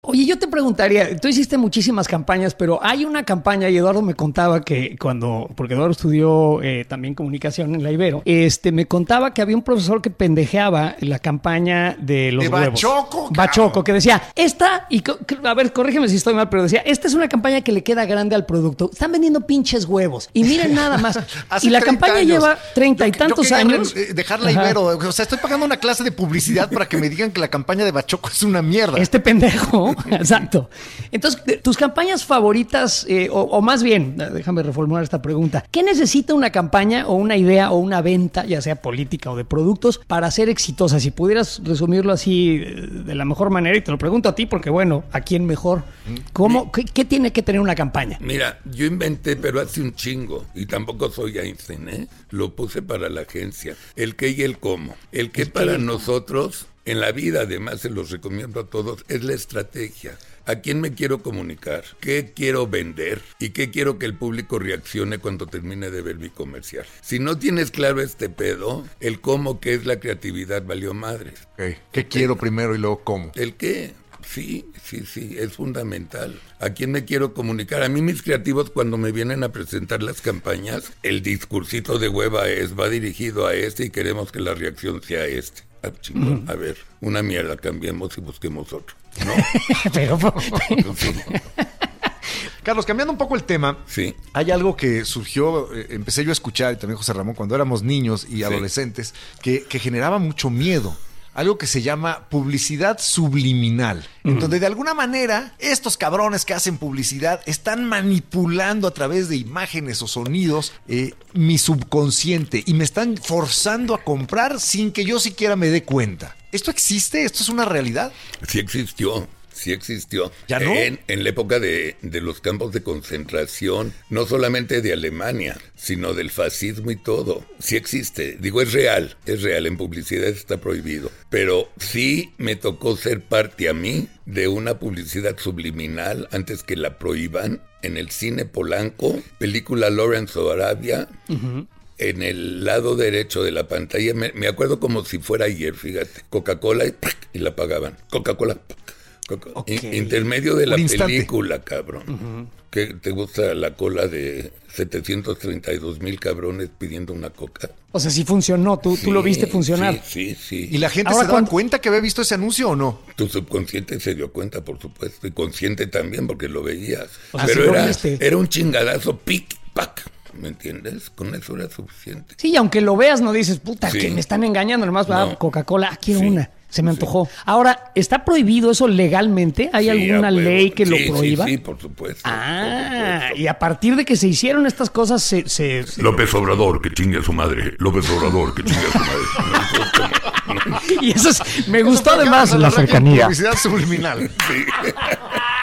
Oye, yo te preguntaría, tú hiciste muchísimas campañas, pero hay una campaña, y Eduardo me contaba que cuando, porque Eduardo estudió eh, también comunicación en la Ibero, este, me contaba que había un profesor que pendejeaba la campaña de los De huevos. Bachoco. Bachoco, que decía, esta, y a ver, corrígeme si estoy mal, pero decía, esta es una campaña que le queda grande al producto. Están vendiendo pinches huevos. Y miren nada más. Y la 30 campaña años. lleva treinta y yo tantos años. eh, Dejar la Ajá. Ibero. O sea, estoy pagando una clase de publicidad para que me digan que la campaña de Bachoco es una mierda. Este pendejo, exacto. Entonces, tus campañas favoritas, eh, o, o más bien, eh, déjame reformular esta pregunta. ¿Qué necesita una campaña o una idea o una venta, ya sea política o de productos, para ser exitosa? Si pudieras resumirlo así eh, de la mejor manera, y te lo pregunto a ti, porque bueno, ¿a quién mejor? ¿Cómo, qué, qué tiene que tener una campaña? Mira, yo inventé, pero hace un chingo, y tampoco soy Einstein, ¿eh? Lo puse para la agencia. El qué y el cómo. El qué para nosotros, en la vida, además, se los recomiendo a todos, es la estrategia. ¿A quién me quiero comunicar? ¿Qué quiero vender? ¿Y qué quiero que el público reaccione cuando termine de ver mi comercial? Si no tienes claro este pedo, el cómo, que es la creatividad, valió madres. Ok, ¿Qué quiero primero y luego cómo? ¿El qué? Sí, sí, sí, es fundamental. ¿A quién me quiero comunicar? A mí mis creativos cuando me vienen a presentar las campañas, el discursito de hueva es, va dirigido a este y queremos que la reacción sea este. Ah, chingón, a ver, una mierda, cambiemos y busquemos otro. ¿No? pero, Sí, Carlos, cambiando un poco el tema, sí. hay algo que surgió, eh, empecé yo a escuchar, y también José Ramón, cuando éramos niños y adolescentes, que, que generaba mucho miedo. Algo que se llama publicidad subliminal, en donde de alguna manera estos cabrones que hacen publicidad están manipulando a través de imágenes o sonidos eh, mi subconsciente y me están forzando a comprar sin que yo siquiera me dé cuenta. ¿Esto existe? ¿Esto es una realidad? Sí existió, sí existió. ¿Ya no? En, en la época de, de los campos de concentración, no solamente de Alemania, sino del fascismo y todo. Sí existe. Digo, es real, es real. En publicidad está prohibido. Pero sí me tocó ser parte a mí de una publicidad subliminal antes que la prohíban en el cine polanco, película Lawrence of Arabia. En el lado derecho de la pantalla, me, me acuerdo como si fuera ayer, fíjate. Coca-Cola y, y la apagaban. Coca-Cola. Intermedio de la película, cabrón. ¿Qué te gusta la cola de 732 mil cabrones pidiendo una coca? o sea, sí funcionó, tú, tú lo viste funcionar. Sí, sí, sí. ¿Y la gente Ahora, se daba ¿cuándo- cuenta que había visto ese anuncio o no? Tu subconsciente se dio cuenta, por supuesto, y consciente también porque lo veías. O sea, Pero era, era un chingadazo, pic, pac. ¿Me entiendes? Con eso era suficiente. Sí, y aunque lo veas, no dices, puta, Sí. que me están engañando, nomás va No. Coca-Cola, ah, quiero Sí. una. Se me antojó. Ahora, ¿está prohibido eso legalmente? ¿Hay Sí, alguna huevo. ley que lo Sí, prohíba? Sí, por supuesto. Ah, por supuesto. y a partir de que se hicieron estas cosas, se, se- López Obrador, que chingue a su madre. López Obrador, que chingue a su madre. y eso es- me gustó Eso además la de cercanía. Publicidad subliminal.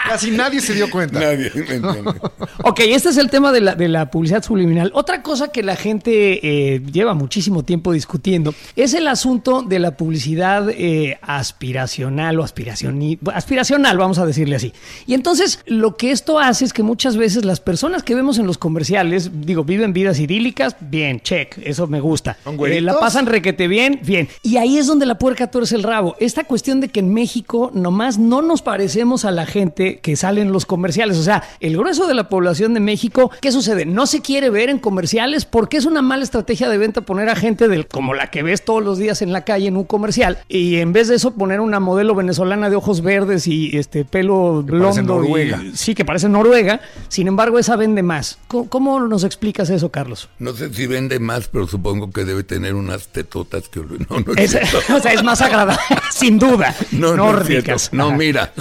Casi nadie se dio cuenta. Nadie me entiende. Ok, este es el tema de la, de la publicidad subliminal. Otra cosa que la gente eh, lleva muchísimo tiempo discutiendo es el asunto de la publicidad eh, aspiracional o aspiracioni- aspiracional, vamos a decirle así. Y entonces lo que esto hace es que muchas veces las personas que vemos en los comerciales, digo, viven vidas idílicas, bien, check, eso me gusta. ¿Son Eh, la pasan requete bien, bien. Y ahí es donde la puerca tuerce el rabo. Esta cuestión de que en México nomás no nos parecemos a la gente que sale en los comerciales. O sea, el grueso de la población de México, ¿qué sucede? No se quiere ver en comerciales porque es una mala estrategia de venta poner a gente del, como la que ves todos los días en la calle en un comercial y en vez de eso poner una modelo venezolana de ojos verdes y este pelo parece blondo. y- Noruega. sí, que parece Noruega. Sin embargo, esa vende más. ¿Cómo, cómo nos explicas eso, Carlos? No sé si vende más, pero supongo que debe tener unas tetotas que... No, no Es, o sea, es más agradable, sin duda. No, no, nórdicas. no, Ajá. mira,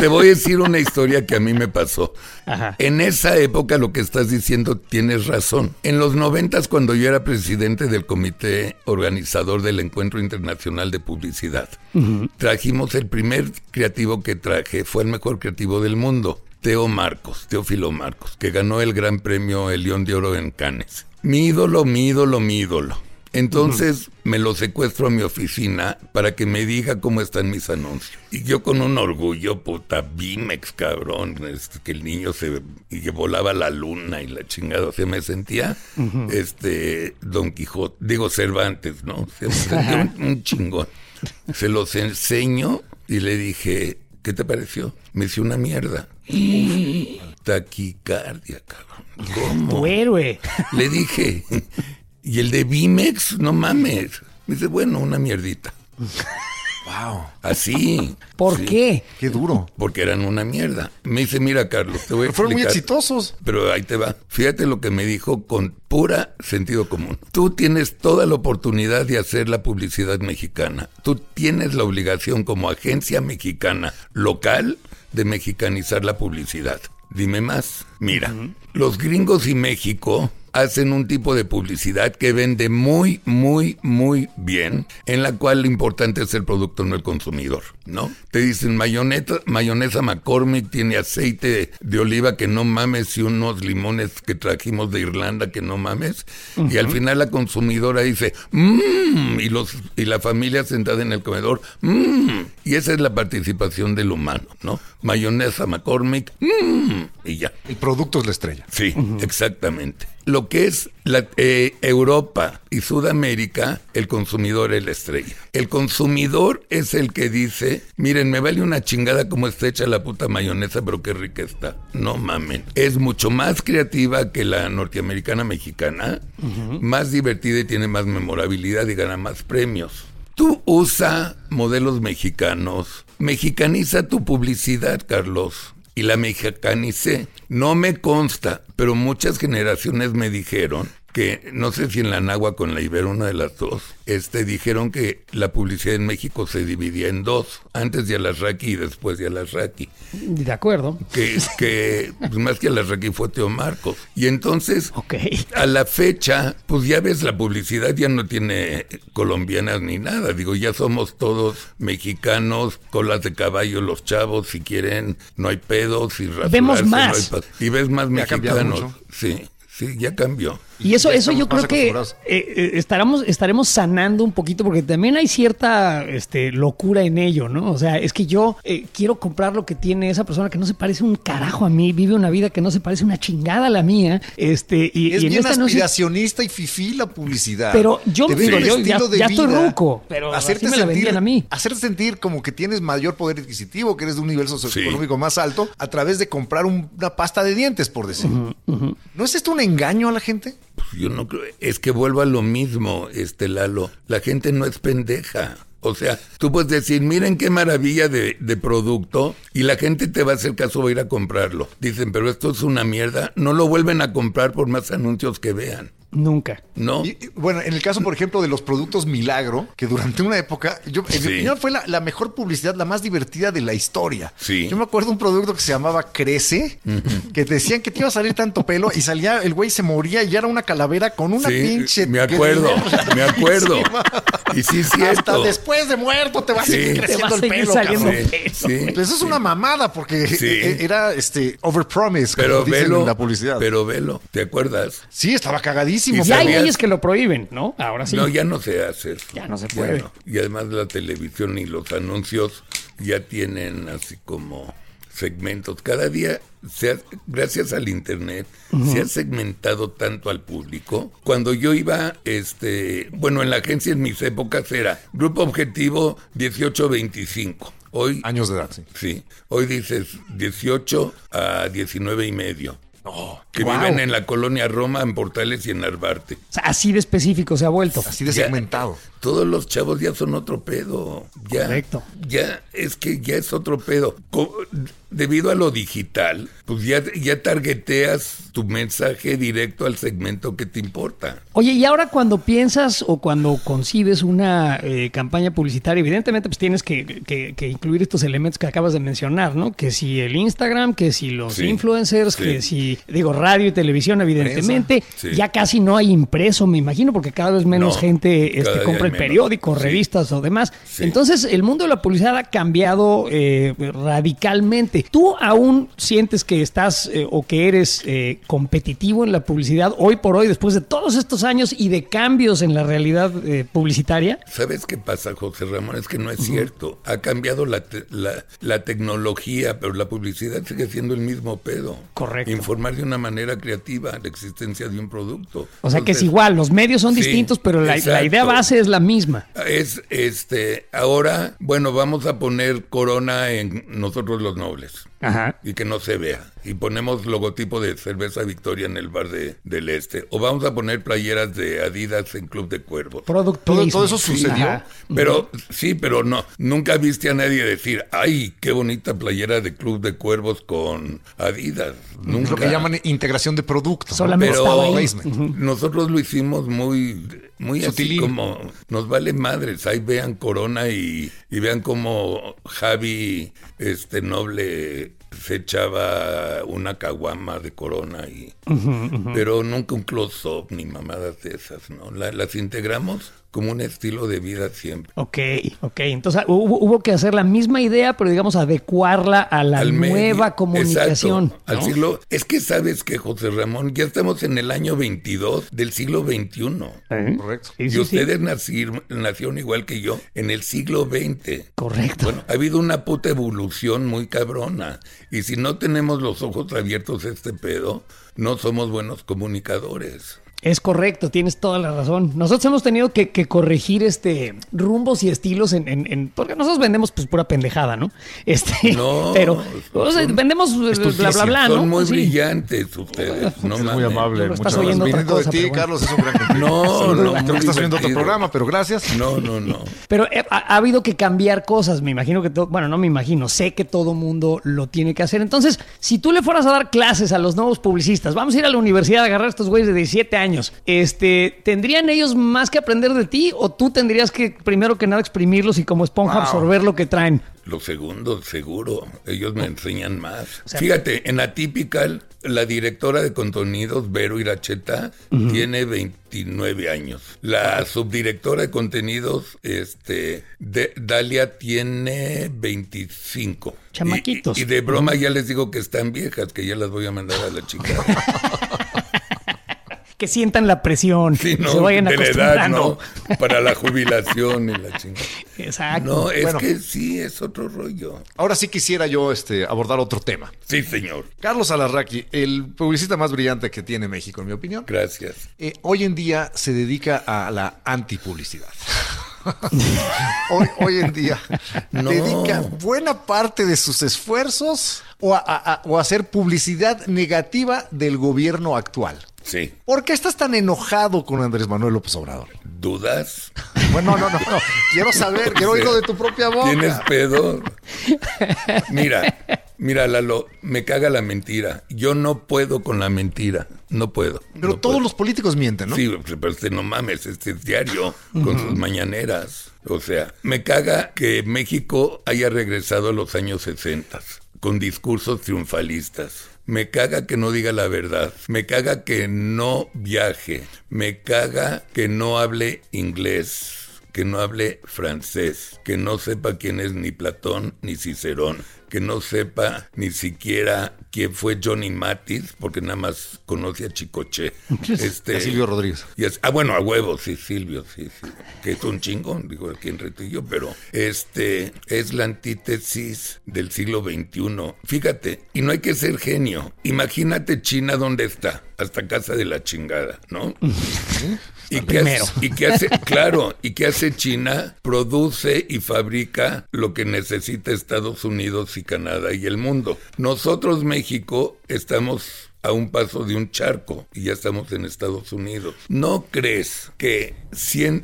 te voy a decir una historia que a mí me pasó. Ajá. En esa época lo que estás diciendo tienes razón. En los noventas, cuando yo era presidente del comité organizador del Encuentro Internacional de Publicidad, trajimos el primer creativo que traje, fue el mejor creativo del mundo. Teo Marcos, Teófilo Marcos, que ganó el gran premio El León de Oro en Cannes. Mi ídolo, mi ídolo, mi ídolo. Entonces me lo secuestro a mi oficina para que me diga cómo están mis anuncios. Y yo con un orgullo, puta, Bimex, cabrón, este, que el niño se y que volaba la luna y la chingada, o sea, me sentía este Don Quijote, digo Cervantes, ¿no? O sea, me sentía un, un chingón. Se los enseño y le dije, ¿qué te pareció? Me hice una mierda. Taquicardia, cabrón. ¿Cómo? Tu héroe. Le dije, y el de Bimex, no mames. Me dice, bueno, una mierdita. Wow. Así. ¿Por Sí. qué? Qué duro. Porque eran una mierda. Me dice, mira, Carlos, te voy a Fueron muy exitosos. Pero ahí te va. Fíjate lo que me dijo con pura sentido común. Tú tienes toda la oportunidad de hacer la publicidad mexicana. Tú tienes la obligación como agencia mexicana local de mexicanizar la publicidad. Dime más. Mira, los gringos y México hacen un tipo de publicidad que vende muy, muy, muy bien, en la cual lo importante es el producto, no el consumidor, ¿no? Te dicen mayonesa, mayonesa McCormick tiene aceite de oliva que no mames y unos limones que trajimos de Irlanda que no mames, y al final la consumidora dice, mmm, y, los, y la familia sentada en el comedor, mmm, y esa es la participación del humano, ¿no? Mayonesa McCormick, mmm, y ya. El producto es la estrella. Sí, exactamente. Lo que es la, eh, Europa y Sudamérica, el consumidor es la estrella. El consumidor es el que dice, miren, me vale una chingada como está hecha la puta mayonesa, pero qué rica está. No mamen. Es mucho más creativa que la norteamericana mexicana, más divertida y tiene más memorabilidad y gana más premios. Tú usa modelos mexicanos, mexicaniza tu publicidad, Carlos y la mexicanicé. No me consta, pero muchas generaciones me dijeron que, no sé si en la Nagua con la Ibero, una de las dos, este, dijeron que la publicidad en México se dividía en dos, antes de Alasraqui y después de Alasraqui. De acuerdo. Que, que pues, más que Alasraqui fue Teo Marcos. Y entonces, a la fecha, pues ya ves, la publicidad ya no tiene colombianas ni nada. Digo, ya somos todos mexicanos, colas de caballo los chavos, si quieren, no hay pedos y rasurarse, Vemos no más. hay y ves más Ya mexicanos. mucho. Sí, sí, ya cambió. Y eso, eso yo creo que eh, eh, estaremos, estaremos sanando un poquito porque también hay cierta este, locura en ello, ¿no? O sea, es que yo eh, quiero comprar lo que tiene esa persona que no se parece un carajo a mí, vive una vida que no se parece una chingada a la mía, este, y, Es y en bien esta no sé- aspiracionista y fifí la publicidad. Pero yo- digo, yo ya- estilo de ya estoy vida, ruco, pero así me la vendían a mí. Hacerte sentir como que tienes mayor poder adquisitivo, que eres de un nivel socioeconómico más alto, a través de comprar un- una pasta de dientes, por decir. ¿No es esto un engaño a la gente? Pues yo no creo, es que vuelvo a lo mismo, este Lalo. La gente no es pendeja. O sea, tú puedes decir, miren qué maravilla de, de producto y la gente te va a hacer caso, va a ir a comprarlo. Dicen, pero esto es una mierda. No lo vuelven a comprar por más anuncios que vean. Nunca. ¿No? Y, y, bueno, en el caso, por ejemplo, de los productos Milagro, que durante una época, yo, en Sí. mi opinión, fue la, la mejor publicidad, la más divertida de la historia. Sí. Yo me acuerdo de un producto que se llamaba Crece, que te decían que te iba a salir tanto pelo y salía, el güey se moría y ya era una calavera con una Sí, pinche. me acuerdo, me acuerdo. Y sí es Hasta cierto. después de muerto te va a Sí. seguir Te va creciendo a el pelo. saliendo cabrón. pelo. Sí. Pues eso es una mamada porque Sí. e- era este overpromise, como Pero dicen velo, en la publicidad. pero velo, ¿te acuerdas? sí, estaba cagadísimo. Y Ya hay leyes que lo prohíben, ¿no? Ahora sí. No, ya no se hace eso. Ya no se puede. no. Y además la televisión y los anuncios ya tienen así como segmentos. Cada día, se ha- gracias al internet, se ha segmentado tanto al público. Cuando yo iba, este, bueno, en la agencia en mis épocas era grupo objetivo 18-25. Hoy, Años de edad, sí. sí, hoy dices 18 a 19 y medio. Que viven en la colonia Roma, en Portales y en Narvarte. O sea, así de específico se ha vuelto. Así de Ya, segmentado. Todos los chavos ya son otro pedo. Ya, Correcto. Ya, es que ya es otro pedo. Co- debido a lo digital, pues ya, ya targeteas tu mensaje directo al segmento que te importa. Oye, y ahora cuando piensas o cuando concibes una eh, campaña publicitaria, evidentemente pues tienes que, que- que incluir estos elementos que acabas de mencionar, ¿no? Que si el Instagram, que si los Sí, influencers, sí. que si, digo, radio y televisión, evidentemente. Sí. Ya casi no hay impreso, me imagino, porque cada vez menos No, gente este, compra el menos. periódico, Sí. revistas o demás. Sí. Entonces, el mundo de la publicidad ha cambiado eh, radicalmente. ¿Tú aún sientes que estás eh, o que eres eh, competitivo en la publicidad hoy por hoy, después de todos estos años y de cambios en la realidad publicitaria? ¿Sabes qué pasa, José Ramón? Es que no es cierto. Ha cambiado la, te- la, la tecnología, pero la publicidad sigue siendo el mismo pedo. Correcto. Informar de una manera creativa la existencia de un producto. O sea que es igual, los medios son Sí, distintos, pero la, la idea base es la misma. Es este, ahora, bueno, vamos a poner corona en nosotros los nobles. Ajá. y que no se vea. Y ponemos logotipo de cerveza Victoria en el bar de, del Este. O vamos a poner playeras de Adidas en Club de Cuervos. Product Todo- eso sucedió. Ajá. Pero sí, pero no. Nunca viste a nadie decir, ay, qué bonita playera de Club de Cuervos con Adidas. Nunca. Es lo que llaman integración de producto. ¿no? Solamente Pero estaba ahí. Placement. nosotros lo hicimos muy, muy así Sutilín. como nos vale madres. Ahí vean Corona y, y vean cómo Javi, este noble, se echaba una caguama de Corona y, pero nunca un close-up ni mamadas de esas, ¿no? La- las integramos como un estilo de vida siempre. Ok, ok. Entonces hubo, hubo que hacer la misma idea, pero digamos adecuarla a la al medio. nueva comunicación. Exacto, al ¿no? siglo, es que sabes que José Ramón, ya estamos en el año 22 del siglo 21. ¿Eh? Correcto. Sí, y sí, sí. ustedes nacir- nacieron igual que yo en el siglo XX. Correcto. Bueno, ha habido una puta evolución muy cabrona. Y si no tenemos los ojos abiertos a este pedo, no somos buenos comunicadores. Es correcto, tienes toda la razón. Nosotros hemos tenido que, que corregir este rumbos y estilos en, en- en- porque nosotros vendemos pues pura pendejada, ¿no? Este, No, pero o sea, son- vendemos eh, bla bla bla, Son ¿no? muy Sí. brillantes ustedes. No Es muy amable. Estás oyendo otra cosa, de ti, bueno. Carlos, es un gran cumplido. No, no, Creo que estás viendo otro programa, pero gracias. No, no, no. Pero ha, ha habido que cambiar cosas, me imagino que todo, bueno, no me imagino, sé que todo mundo lo tiene que hacer. Entonces, si tú le fueras a dar clases a los nuevos publicistas, vamos a ir a la universidad a agarrar a estos güeyes de 17 años, este, ¿tendrían ellos más que aprender de ti o tú tendrías que primero que nada exprimirlos y como esponja Wow. absorber lo que traen? Lo segundo, seguro. Ellos me enseñan más. Fíjate, en Atypical, la directora de contenidos, Vero Iracheta, tiene 29 años. La subdirectora de contenidos, este, de- Dalia, tiene 25. Y- Chamaquitos. Y, y de broma ya les digo que están viejas, que ya las voy a mandar a la chica. Que sientan la presión, Sí, que no, se vayan de la edad, acostumbrando. ¿no? Para la jubilación y la chingada. Exacto. No, es Bueno. que sí, es otro rollo. Ahora sí quisiera yo este, abordar otro tema. Sí, señor. Carlos Alarraqui, el publicista más brillante que tiene México, en mi opinión, Gracias. eh, hoy en día se dedica a la antipublicidad. hoy, hoy en día No. dedica buena parte de sus esfuerzos o a, a- a- o a hacer publicidad negativa del gobierno actual. Sí. ¿Por qué estás tan enojado con Andrés Manuel López Obrador? ¿Dudas? Bueno, no, no, no. Quiero saber, quiero oírlo de tu propia boca. ¿Tienes pedo? Mira, mira, Lalo, me caga la mentira. Yo no puedo con la mentira. No puedo. Pero no todos puedo. los políticos mienten, ¿no? Sí, pero este no mames, este es diario con sus mañaneras. O sea, me caga que México haya regresado a los años 60 con discursos triunfalistas. Me caga que no diga la verdad. Me caga que no viaje. Me caga que no hable inglés que no hable francés, que no sepa quién es ni Platón ni Cicerón, que no sepa ni siquiera quién fue Johnny Matis, porque nada más conoce a Chicoche. Este, a Silvio Rodríguez. y es- ah, bueno, a huevo, sí, Silvio, sí, sí. Que es un chingón, digo, aquí en Retillo, pero este es la antítesis del siglo XXI. Fíjate, y no hay que ser genio. Imagínate China dónde está, hasta casa de la chingada, ¿no? ¿Y qué, hace, y qué hace? Claro, ¿y qué hace China? Produce y fabrica lo que necesita Estados Unidos y Canadá y el mundo. Nosotros, México, estamos a un paso de un charco y ya estamos en Estados Unidos. ¿No crees que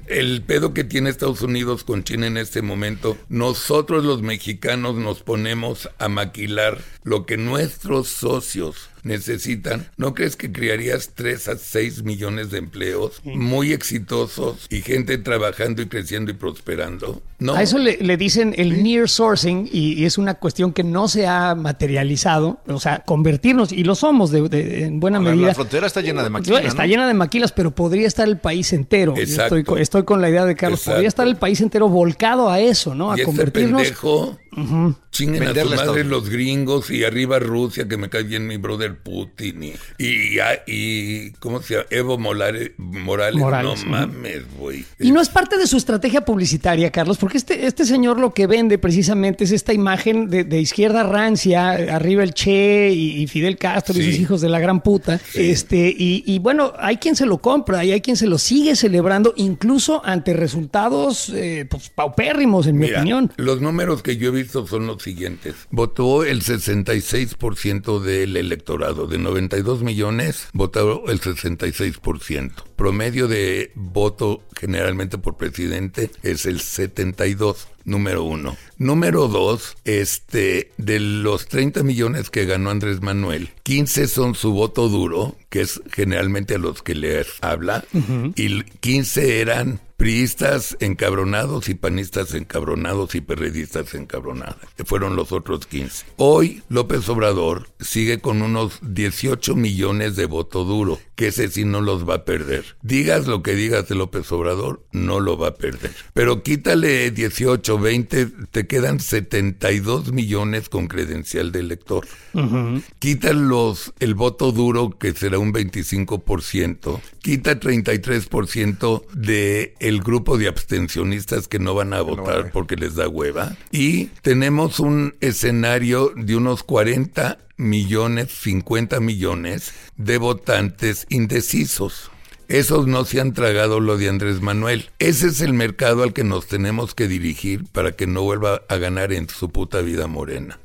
el pedo que tiene Estados Unidos con China en este momento, nosotros los mexicanos nos ponemos a maquilar lo que nuestros socios necesitan, ¿no crees que crearías 3 a 6 millones de empleos muy exitosos y gente trabajando y creciendo y prosperando? No. A eso le, le dicen el near sourcing y, y es una cuestión que no se ha materializado, o sea, convertirnos, y lo somos de, de- en buena medida. la frontera está llena de maquilas. Está ¿no? llena de maquilas, pero podría estar el país entero. Exacto. Estoy, co- estoy con la idea de Carlos. Exacto. Podría estar el país entero volcado a eso, ¿no? A y este pendejo Chinguen a su madre los gringos y arriba Rusia, que me cae bien mi brother Putin. Y, y, y- ¿cómo se llama? Evo Morales. Morales. Morales, No mames, güey. Y no es parte de su estrategia publicitaria, Carlos, porque este, este señor lo que vende precisamente es esta imagen de, de izquierda rancia, arriba el Che y, y Fidel Castro y sus hijos de la gran puta. Este, y, y bueno, hay quien se lo compra y hay quien se lo sigue celebrando, incluso ante resultados eh, pues, paupérrimos, en mi opinión. Los números que yo he visto son los siguientes. Votó el 66% del electorado. De 92 millones, votó el 66%. Promedio de voto generalmente por presidente es el 72. Número uno. Número dos, este, de los 30 millones que ganó Andrés Manuel, 15 son su voto duro, que es generalmente a los que les habla, y 15 eran priistas encabronados y panistas encabronados y perredistas encabronados. que Fueron los otros 15. Hoy López Obrador sigue con unos 18 millones de voto duro, que ese sí no los va a perder. Digas lo que digas de López Obrador, no lo va a perder. Pero quítale 18, 20, te quedan 72 millones con credencial de elector. Quita los, el voto duro, que será un 25%. Quita 33% de el grupo de abstencionistas que no van a votar porque les da hueva. Y tenemos un escenario de unos 40 millones, 50 millones de votantes indecisos. Esos no se han tragado lo de Andrés Manuel. Ese es el mercado al que nos tenemos que dirigir para que no vuelva a ganar en su puta vida morena.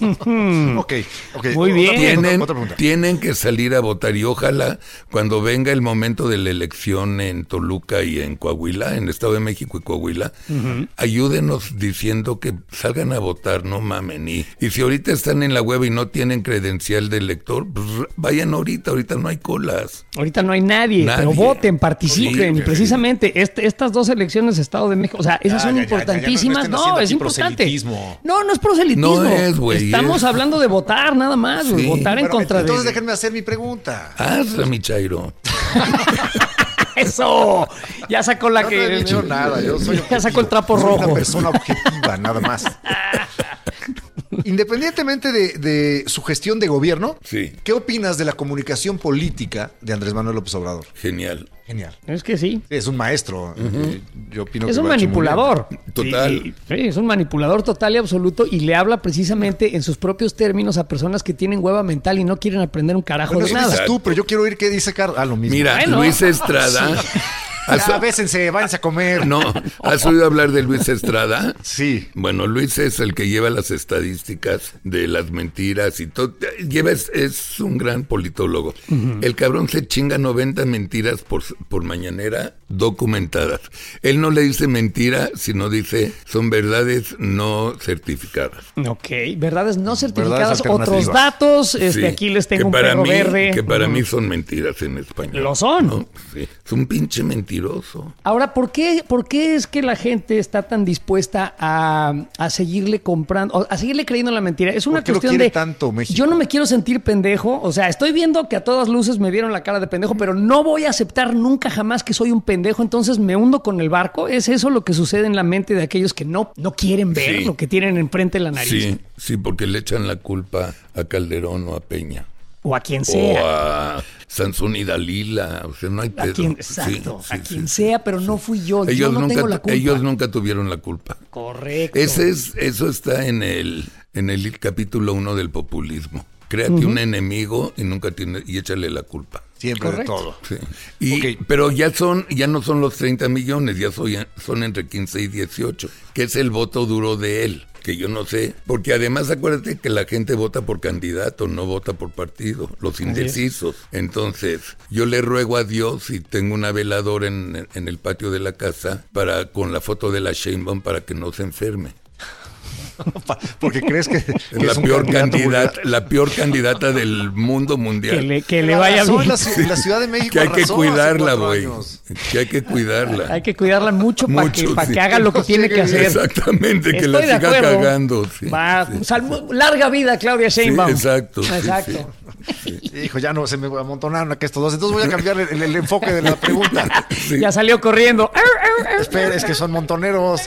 Ok, ok. Muy bien. otra- Tienen, otra pregunta. tienen que salir a votar y ojalá cuando venga el momento de la elección en Toluca y en Coahuila, en el Estado de México y Coahuila, ayúdenos diciendo que salgan a votar, no mamen. Y, y si ahorita están en la web y no tienen credencial de elector, pues vayan ahorita, ahorita no hay colas. Ahorita no hay nadie, Nadie. pero voten, participen. Sí, y precisamente este- estas dos elecciones Estado de México, o sea, esas Ya, son ya, ya, ya, ya, no importantísimas. No, haciendo es importante. proselitismo. No, no es proselitismo. No es, güey, Estamos es- hablando de votar nada más, güey, Sí. votar en contra entonces de déjenme hacer mi pregunta. Hazla, mi Chairo. eso. Ya sacó la Yo que no he dicho nada, yo soy ya sacó el trapo. Soy rojo. una persona objetiva, nada más. Independientemente de, de su gestión de gobierno, Sí. ¿qué opinas de la comunicación política de Andrés Manuel López Obrador? Genial. Genial. Es que sí. Es un maestro. eh, Yo opino Es que un manipulador. Total. Sí, es un manipulador total y absoluto y le habla precisamente en sus propios términos a personas que tienen hueva mental y no quieren aprender un carajo Bueno, de eso nada. dices tú, pero yo quiero oír qué dice Carlos. Ah, lo mismo. Mira, Bueno. Luis Estrada. ¿has- Ya, bésense, váyanse a comer. no, ¿has oído hablar de Luis Estrada? Sí. Bueno, Luis es el que lleva las estadísticas de las mentiras y todo. Lleva, es, es un gran politólogo. El cabrón se chinga 90 mentiras por, por mañanera documentadas. Él no le dice mentira, sino dice son verdades no certificadas. Ok, verdades no certificadas, Verdades otros datos. Este, Sí, aquí les tengo que un para perro mí, verde. Que para mí son mentiras en español. Lo son. ¿no? Sí. Es un pinche mentiroso. Ahora, ¿por qué, ¿por qué es que la gente está tan dispuesta a, a seguirle comprando, a seguirle creyendo en la mentira? Es una ¿Por qué lo cuestión quiere de. tanto México? Yo no me quiero sentir pendejo. O sea, estoy viendo que a todas luces me vieron la cara de pendejo, pero no voy a aceptar nunca jamás que soy un pendejo. Entonces me hundo con el barco. ¿Es eso lo que sucede en la mente de aquellos que no, no quieren ver Sí. lo que tienen enfrente de la nariz? Sí, sí, porque le echan la culpa a Calderón o a Peña. O a quien O sea. a Sansón y Dalila. O sea, no hay A pedo. quien, Sí, exacto, sí, a quien sea, pero no fui yo. yo Ellos, no nunca, tengo la culpa. ellos nunca tuvieron la culpa. Correcto. Ese es, eso está en el, en el capítulo 1 del populismo. Créate un enemigo y nunca tiene, y échale la culpa. Siempre Correcto. de todo. Sí. Y. Pero ya son, ya no son los 30 millones, ya soy- son entre 15 y 18, que es el voto duro de él, que yo no sé, porque además acuérdate que la gente vota por candidato, no vota por partido, los indecisos. Entonces, yo le ruego a Dios y tengo una veladora en, en el patio de la casa para con la foto de la Sheinbaum para que no se enferme. Porque crees que, que Es la es peor candidata, vulgar. la peor candidata del mundo mundial. que le, que le vaya bien. en La, la Ciudad de México que hay que cuidarla, güey. Que hay que cuidarla. Hay que cuidarla mucho para que, Mucho, pa' sí. que haga lo que No tiene que hacer. Exactamente, que Estoy la siga acuerdo. cagando. sí, Va, sí. sal- larga vida, Claudia Sheinbaum. exacto, sí, Exacto. Hijo, ya no se me amontonaron acá estos dos. Entonces voy a cambiar el, el enfoque de la pregunta. Sí. Ya salió corriendo. Espera, es que son montoneros.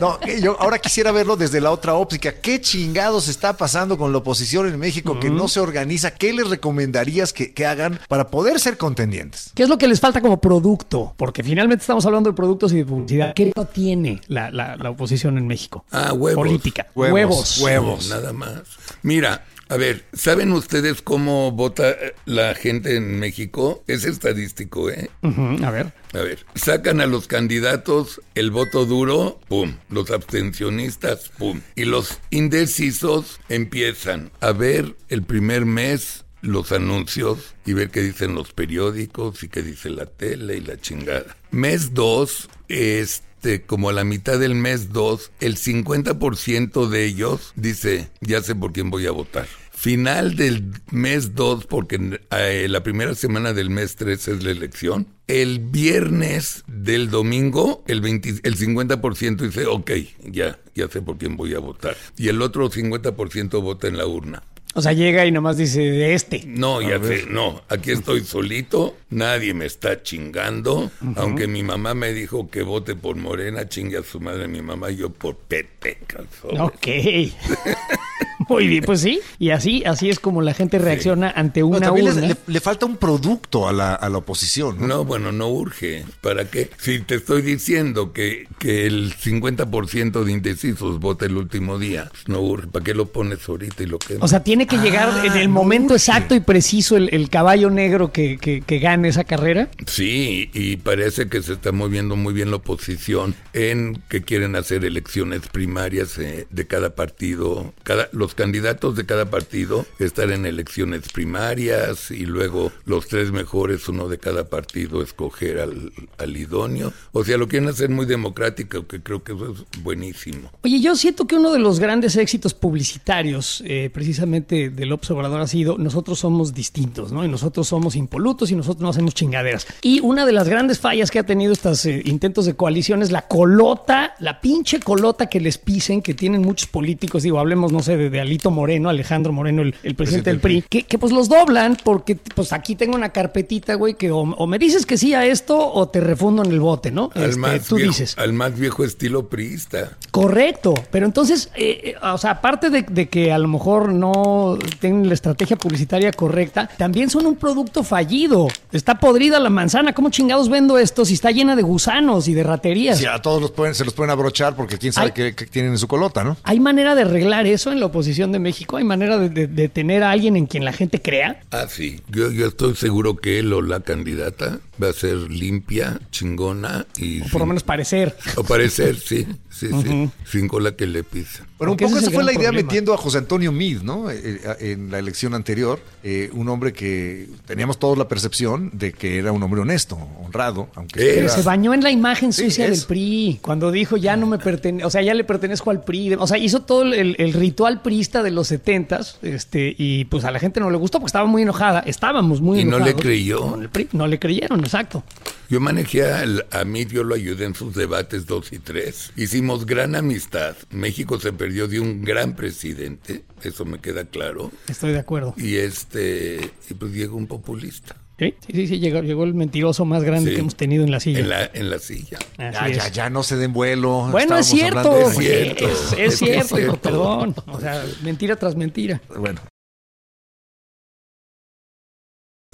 No, yo ahora quisiera verlo desde la otra óptica. ¿Qué chingados está pasando con la oposición en México que no se organiza? ¿Qué les recomendarías que, que hagan para poder ser contendientes? ¿Qué es lo que les falta como producto? Porque finalmente estamos hablando de productos y de publicidad. ¿Qué no tiene la, la- la oposición en México? Ah, huevos. Política. Huevos. Huevos. Nada más. Mira, a ver, ¿saben ustedes cómo vota eh, la gente en México? Es estadístico, ¿eh? A ver. A ver, sacan a los candidatos el voto duro, pum, los abstencionistas, pum, y los indecisos empiezan a ver el primer mes los anuncios y ver qué dicen los periódicos y qué dice la tele y la chingada. Mes 2, este, como a la mitad del mes 2, el 50% de ellos dice, ya sé por quién voy a votar. Final del mes 2, porque eh, la primera semana del mes 3 es la elección. El viernes del domingo, el, 20 el 50% dice, ok, ya, ya sé por quién voy a votar. Y el otro 50% vota en la urna. O sea, llega y nomás dice de este. No, ya sé, no, aquí estoy solito, nadie me está chingando, aunque mi mamá me dijo que vote por Morena, chingue a su madre mi mamá, yo por Pepe, calzón. Ok. Muy bien, pues sí. Y así, así es como la gente reacciona ante No, una urna. le, le falta un producto a la, a la oposición. ¿no? No, bueno, no urge. ¿Para qué? Si te estoy diciendo que, que el 50% de indecisos vota el último día, pues no urge. ¿Para qué lo pones ahorita y lo que O sea, tiene que llegar Ah, en el no momento urge. exacto y preciso el, el caballo negro que, que, que gane esa carrera. Sí, y parece que se está moviendo muy bien la oposición en que quieren hacer elecciones primarias eh, de cada partido. Cada, los candidatos de cada partido estar en elecciones primarias y luego los tres mejores, uno de cada partido, escoger al, al idóneo. O sea, lo quieren hacer muy democrático, que creo que eso es buenísimo. Oye, yo siento que uno de los grandes éxitos publicitarios, eh, precisamente del observador, ha sido nosotros somos distintos, ¿no? Y nosotros somos impolutos y nosotros no hacemos chingaderas. Y una de las grandes fallas que ha tenido estos intentos de coalición es la colota, la pinche colota que les pisen, que tienen muchos políticos. Digo, hablemos, no sé, de Alito Moreno, Alejandro Moreno, el, el presidente del PRI, que, que, pues los doblan porque pues aquí tengo una carpetita, güey, que o, o me dices que sí a esto o te refundo en el bote, ¿no? Al, Este, más tú viejo, dices. al más viejo estilo priista. Correcto, pero entonces, eh, eh, o sea, aparte de, de que a lo mejor no tienen la estrategia publicitaria correcta, también son un producto fallido. Está podrida la manzana. ¿Cómo chingados vendo esto si está llena de gusanos y de raterías? Sí, a todos los pueden, se los pueden abrochar porque quién sabe qué tienen en su colota, ¿no? ¿Hay manera de arreglar eso en la oposición de México? ¿Hay manera de, de- de tener a alguien en quien la gente crea? Ah, sí. Yo, yo estoy seguro que él o la candidata va a ser limpia, chingona y... O por lo menos parecer. O parecer, sí, sí, sí. Sin cola que le pisa. Pero un poco es esa fue la idea problema. metiendo a José Antonio Meade, ¿no? Eh, eh, en la elección anterior, eh, un hombre que teníamos todos la percepción de que era un hombre honesto, honrado, aunque Pero se bañó en la imagen Sí, sucia del. PRI. Cuando dijo ya no me pertenezco, o sea, ya le pertenezco al PRI. O sea, hizo todo el, el ritual priista de los setentas, este, y pues a la gente no le gustó porque estaba muy enojada. Estábamos muy Y no enojados. le creyó. con el PRI. No le creyeron, exacto. Yo manejé al- a mí, yo lo ayudé en sus debates 2 y 3. Hicimos gran amistad. México se perdió de un gran presidente, eso me queda claro. Estoy de acuerdo. Y este, y pues llegó un populista Sí, sí, sí, llegó, llegó el mentiroso más grande Sí. que hemos tenido en la silla. en la, en la silla. Ya, ya, ya, no se den vuelo. Bueno, es Estábamos cierto, hablando de- Es cierto. es, es Es cierto, cierto. perdón. O sea, mentira tras mentira. Bueno.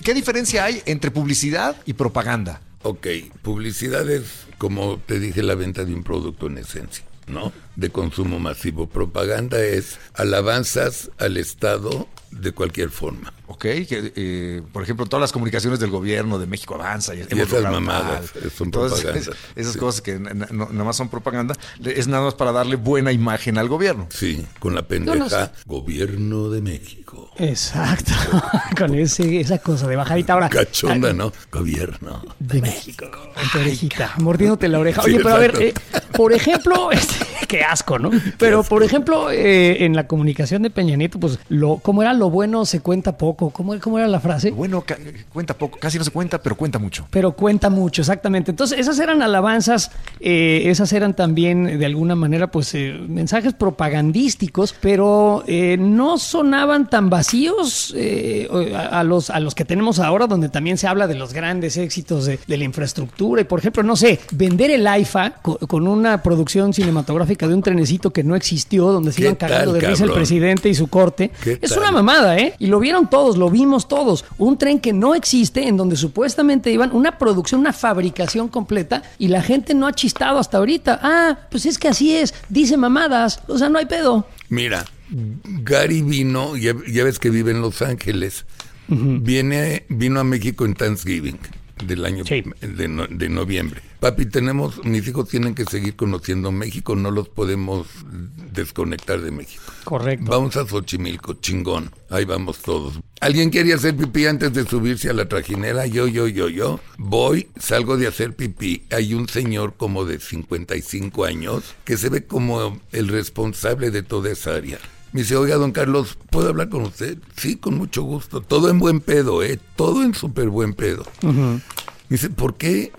¿Qué diferencia hay entre publicidad y propaganda? Ok, publicidad es, como te dije, la venta de un producto en esencia, ¿no? De consumo masivo. Propaganda es alabanzas al Estado de cualquier forma. ¿Ok? Que, eh, por ejemplo, todas las comunicaciones del gobierno de México avanza. Y, hemos esas mamadas, tal. son Entonces, propaganda. Esas Sí. cosas que no- nada más son propaganda, es nada más para darle buena imagen al gobierno. Sí, con la pendeja Gobierno de México. Exacto. Con ese, esa cosa de bajadita. Ahora, Cachonda, ¿no? Gobierno. de México. En tu orejita, mordiéndote la oreja. Sí, Oye, pero a ver, eh, por ejemplo, este, qué asco, ¿no? Pero, por ejemplo, eh, en la comunicación de Peña Nieto, pues, lo, ¿cómo era lo bueno se cuenta poco? ¿Cómo, cómo era la frase? Bueno, cuenta poco, casi no se cuenta, pero cuenta mucho. Pero cuenta mucho, exactamente. Entonces, esas eran alabanzas, eh, esas eran también, de alguna manera, pues, eh, mensajes propagandísticos, pero no sonaban tan vacíos a, a los, a los que tenemos ahora, donde también se habla de los grandes éxitos de, de la infraestructura. Y, por ejemplo, no sé, vender el AIFA co- con, una producción cinematográfica de un trenecito que no existió, donde se ¿Qué iban cagando de risa el presidente y su corte. ¿Qué Es tal? una mamada, ¿eh? Y lo vieron todos, lo vimos todos. Un tren que no existe, en donde supuestamente iban una producción, una fabricación completa, y la gente no ha chistado hasta ahorita. Ah, pues es que así es, dice mamadas, o sea, no hay pedo. Mira, Gary vino, ya, ya ves que vive en Los Ángeles, viene, vino a México en Thanksgiving del año Sí. de, no- de noviembre. Papi, tenemos, mis hijos tienen que seguir conociendo México, no los podemos desconectar de México. Correcto. Vamos a Xochimilco, chingón. Ahí vamos todos. ¿Alguien quería hacer pipí antes de subirse a la trajinera? Yo, yo, yo, yo. Voy, salgo de hacer pipí. Hay un señor como de 55 años que se ve como el responsable de toda esa área. Me dice, oiga, don Carlos, ¿puedo hablar con usted? Sí, con mucho gusto. Todo en buen pedo, ¿eh? Todo en súper buen pedo. Me dice, ¿por qué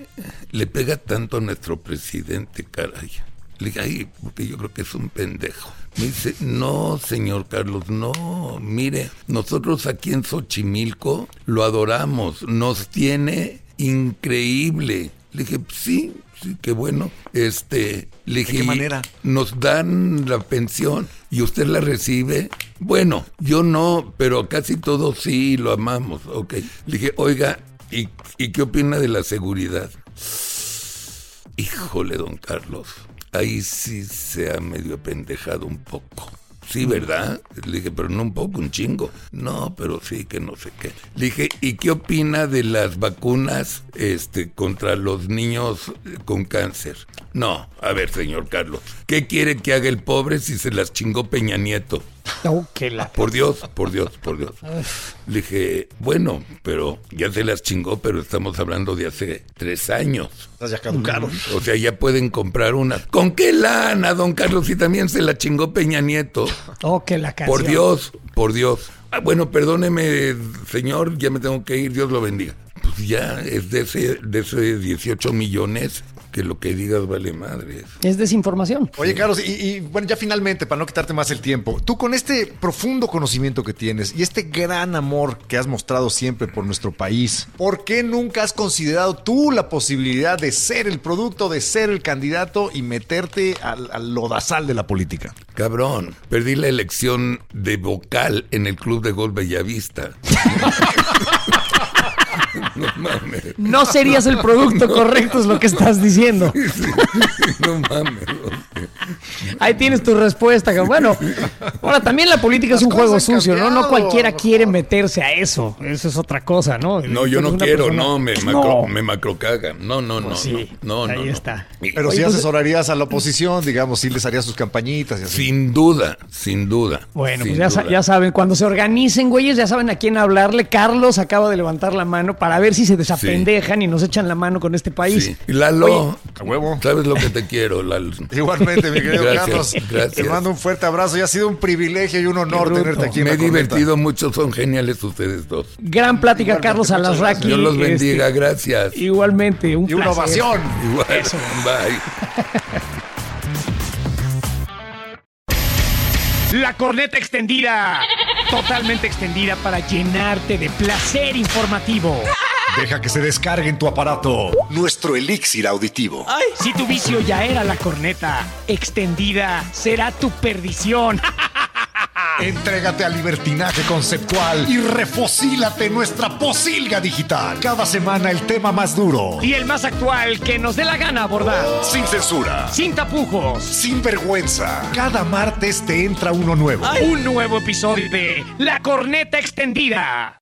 le pega tanto a nuestro presidente, caray? Le dije, ay, porque yo creo que es un pendejo. Me dice, no, señor Carlos, no. Mire, nosotros aquí en Xochimilco lo adoramos. Nos tiene increíble. Le dije, sí, sí, qué bueno. Este, le dije, qué "¿Y manera? Nos dan la pensión y usted la recibe. Bueno, yo no, pero casi todos sí lo amamos. Ok. Le dije, oiga, ¿y, y qué opina de la seguridad? Híjole, don Carlos, ahí sí se ha medio pendejado un poco. Sí, ¿verdad? Le dije, pero no un poco, un chingo. No, pero sí, que no sé qué. Le dije, ¿y qué opina de las vacunas este, contra los niños eh, con cáncer? No, a ver, señor Carlos, ¿qué quiere que haga el pobre si se las chingó Peña Nieto? Oh, que la- Por Dios, por Dios, por Dios. Le dije, bueno, pero ya se las chingó, pero estamos hablando de hace tres años. Ya caducaron. O sea, ya pueden comprar una. ¿Con qué lana, don Carlos? Si también se la chingó Peña Nieto. Oh, que la canción. Por Dios, por Dios. Ah, bueno, perdóneme, señor, ya me tengo que ir, Dios lo bendiga. Pues ya es de ese, de ese 18 millones que lo que digas vale madres. Es desinformación. Oye, Carlos, y, y, bueno, ya finalmente, para no quitarte más el tiempo, tú con este profundo conocimiento que tienes y este gran amor que has mostrado siempre por nuestro país, ¿por qué nunca has considerado tú la posibilidad de ser el producto, de ser el candidato y meterte al, al lodazal de la política? Cabrón, perdí la elección de vocal en el club de gol Bellavista. no mames. No serías el producto correcto, es lo que estás diciendo. No mames. Ahí tienes tu respuesta. Bueno, ahora también la política es un juego sucio, ¿no? No cualquiera quiere meterse a eso. Eso es otra cosa, ¿no? No, yo no quiero, persona- no, me, No. macro, me macrocaga. No, no, no, Pues sí, no, no, ahí no. está. Pero si pues- asesorarías a la oposición, digamos, si les harías sus campañitas y así. Sin duda, sin duda. Bueno, sin pues ya, sa- duda. ya saben, cuando se organicen, güeyes, ya saben a quién hablarle. Carlos acaba de levantar la mano para ver si se desapendejan y nos echan la mano con este país. Sí. Lalo, Oye, A huevo. sabes lo que te quiero, Lalo. Igualmente, mi querido Gracias, Carlos. gracias. Te mando un fuerte abrazo y ha sido un privilegio y un honor tenerte aquí en Me he divertido mucho, son geniales ustedes dos. Gran plática, Igualmente, Carlos Alasraqui. Dios los Este, bendiga, gracias. Igualmente, un Y una placer. ovación. Igual, bye. La corneta extendida. Totalmente extendida para llenarte de placer informativo. Deja que se descargue en tu aparato nuestro elixir auditivo. Si tu vicio ya era la corneta, extendida será tu perdición. Entrégate al libertinaje conceptual y refocílate en nuestra posilga digital. Cada semana el tema más duro, y el más actual que nos dé la gana abordar. sin censura, Sin tapujos. sin vergüenza. Cada martes te entra uno nuevo. Un nuevo episodio de La corneta extendida.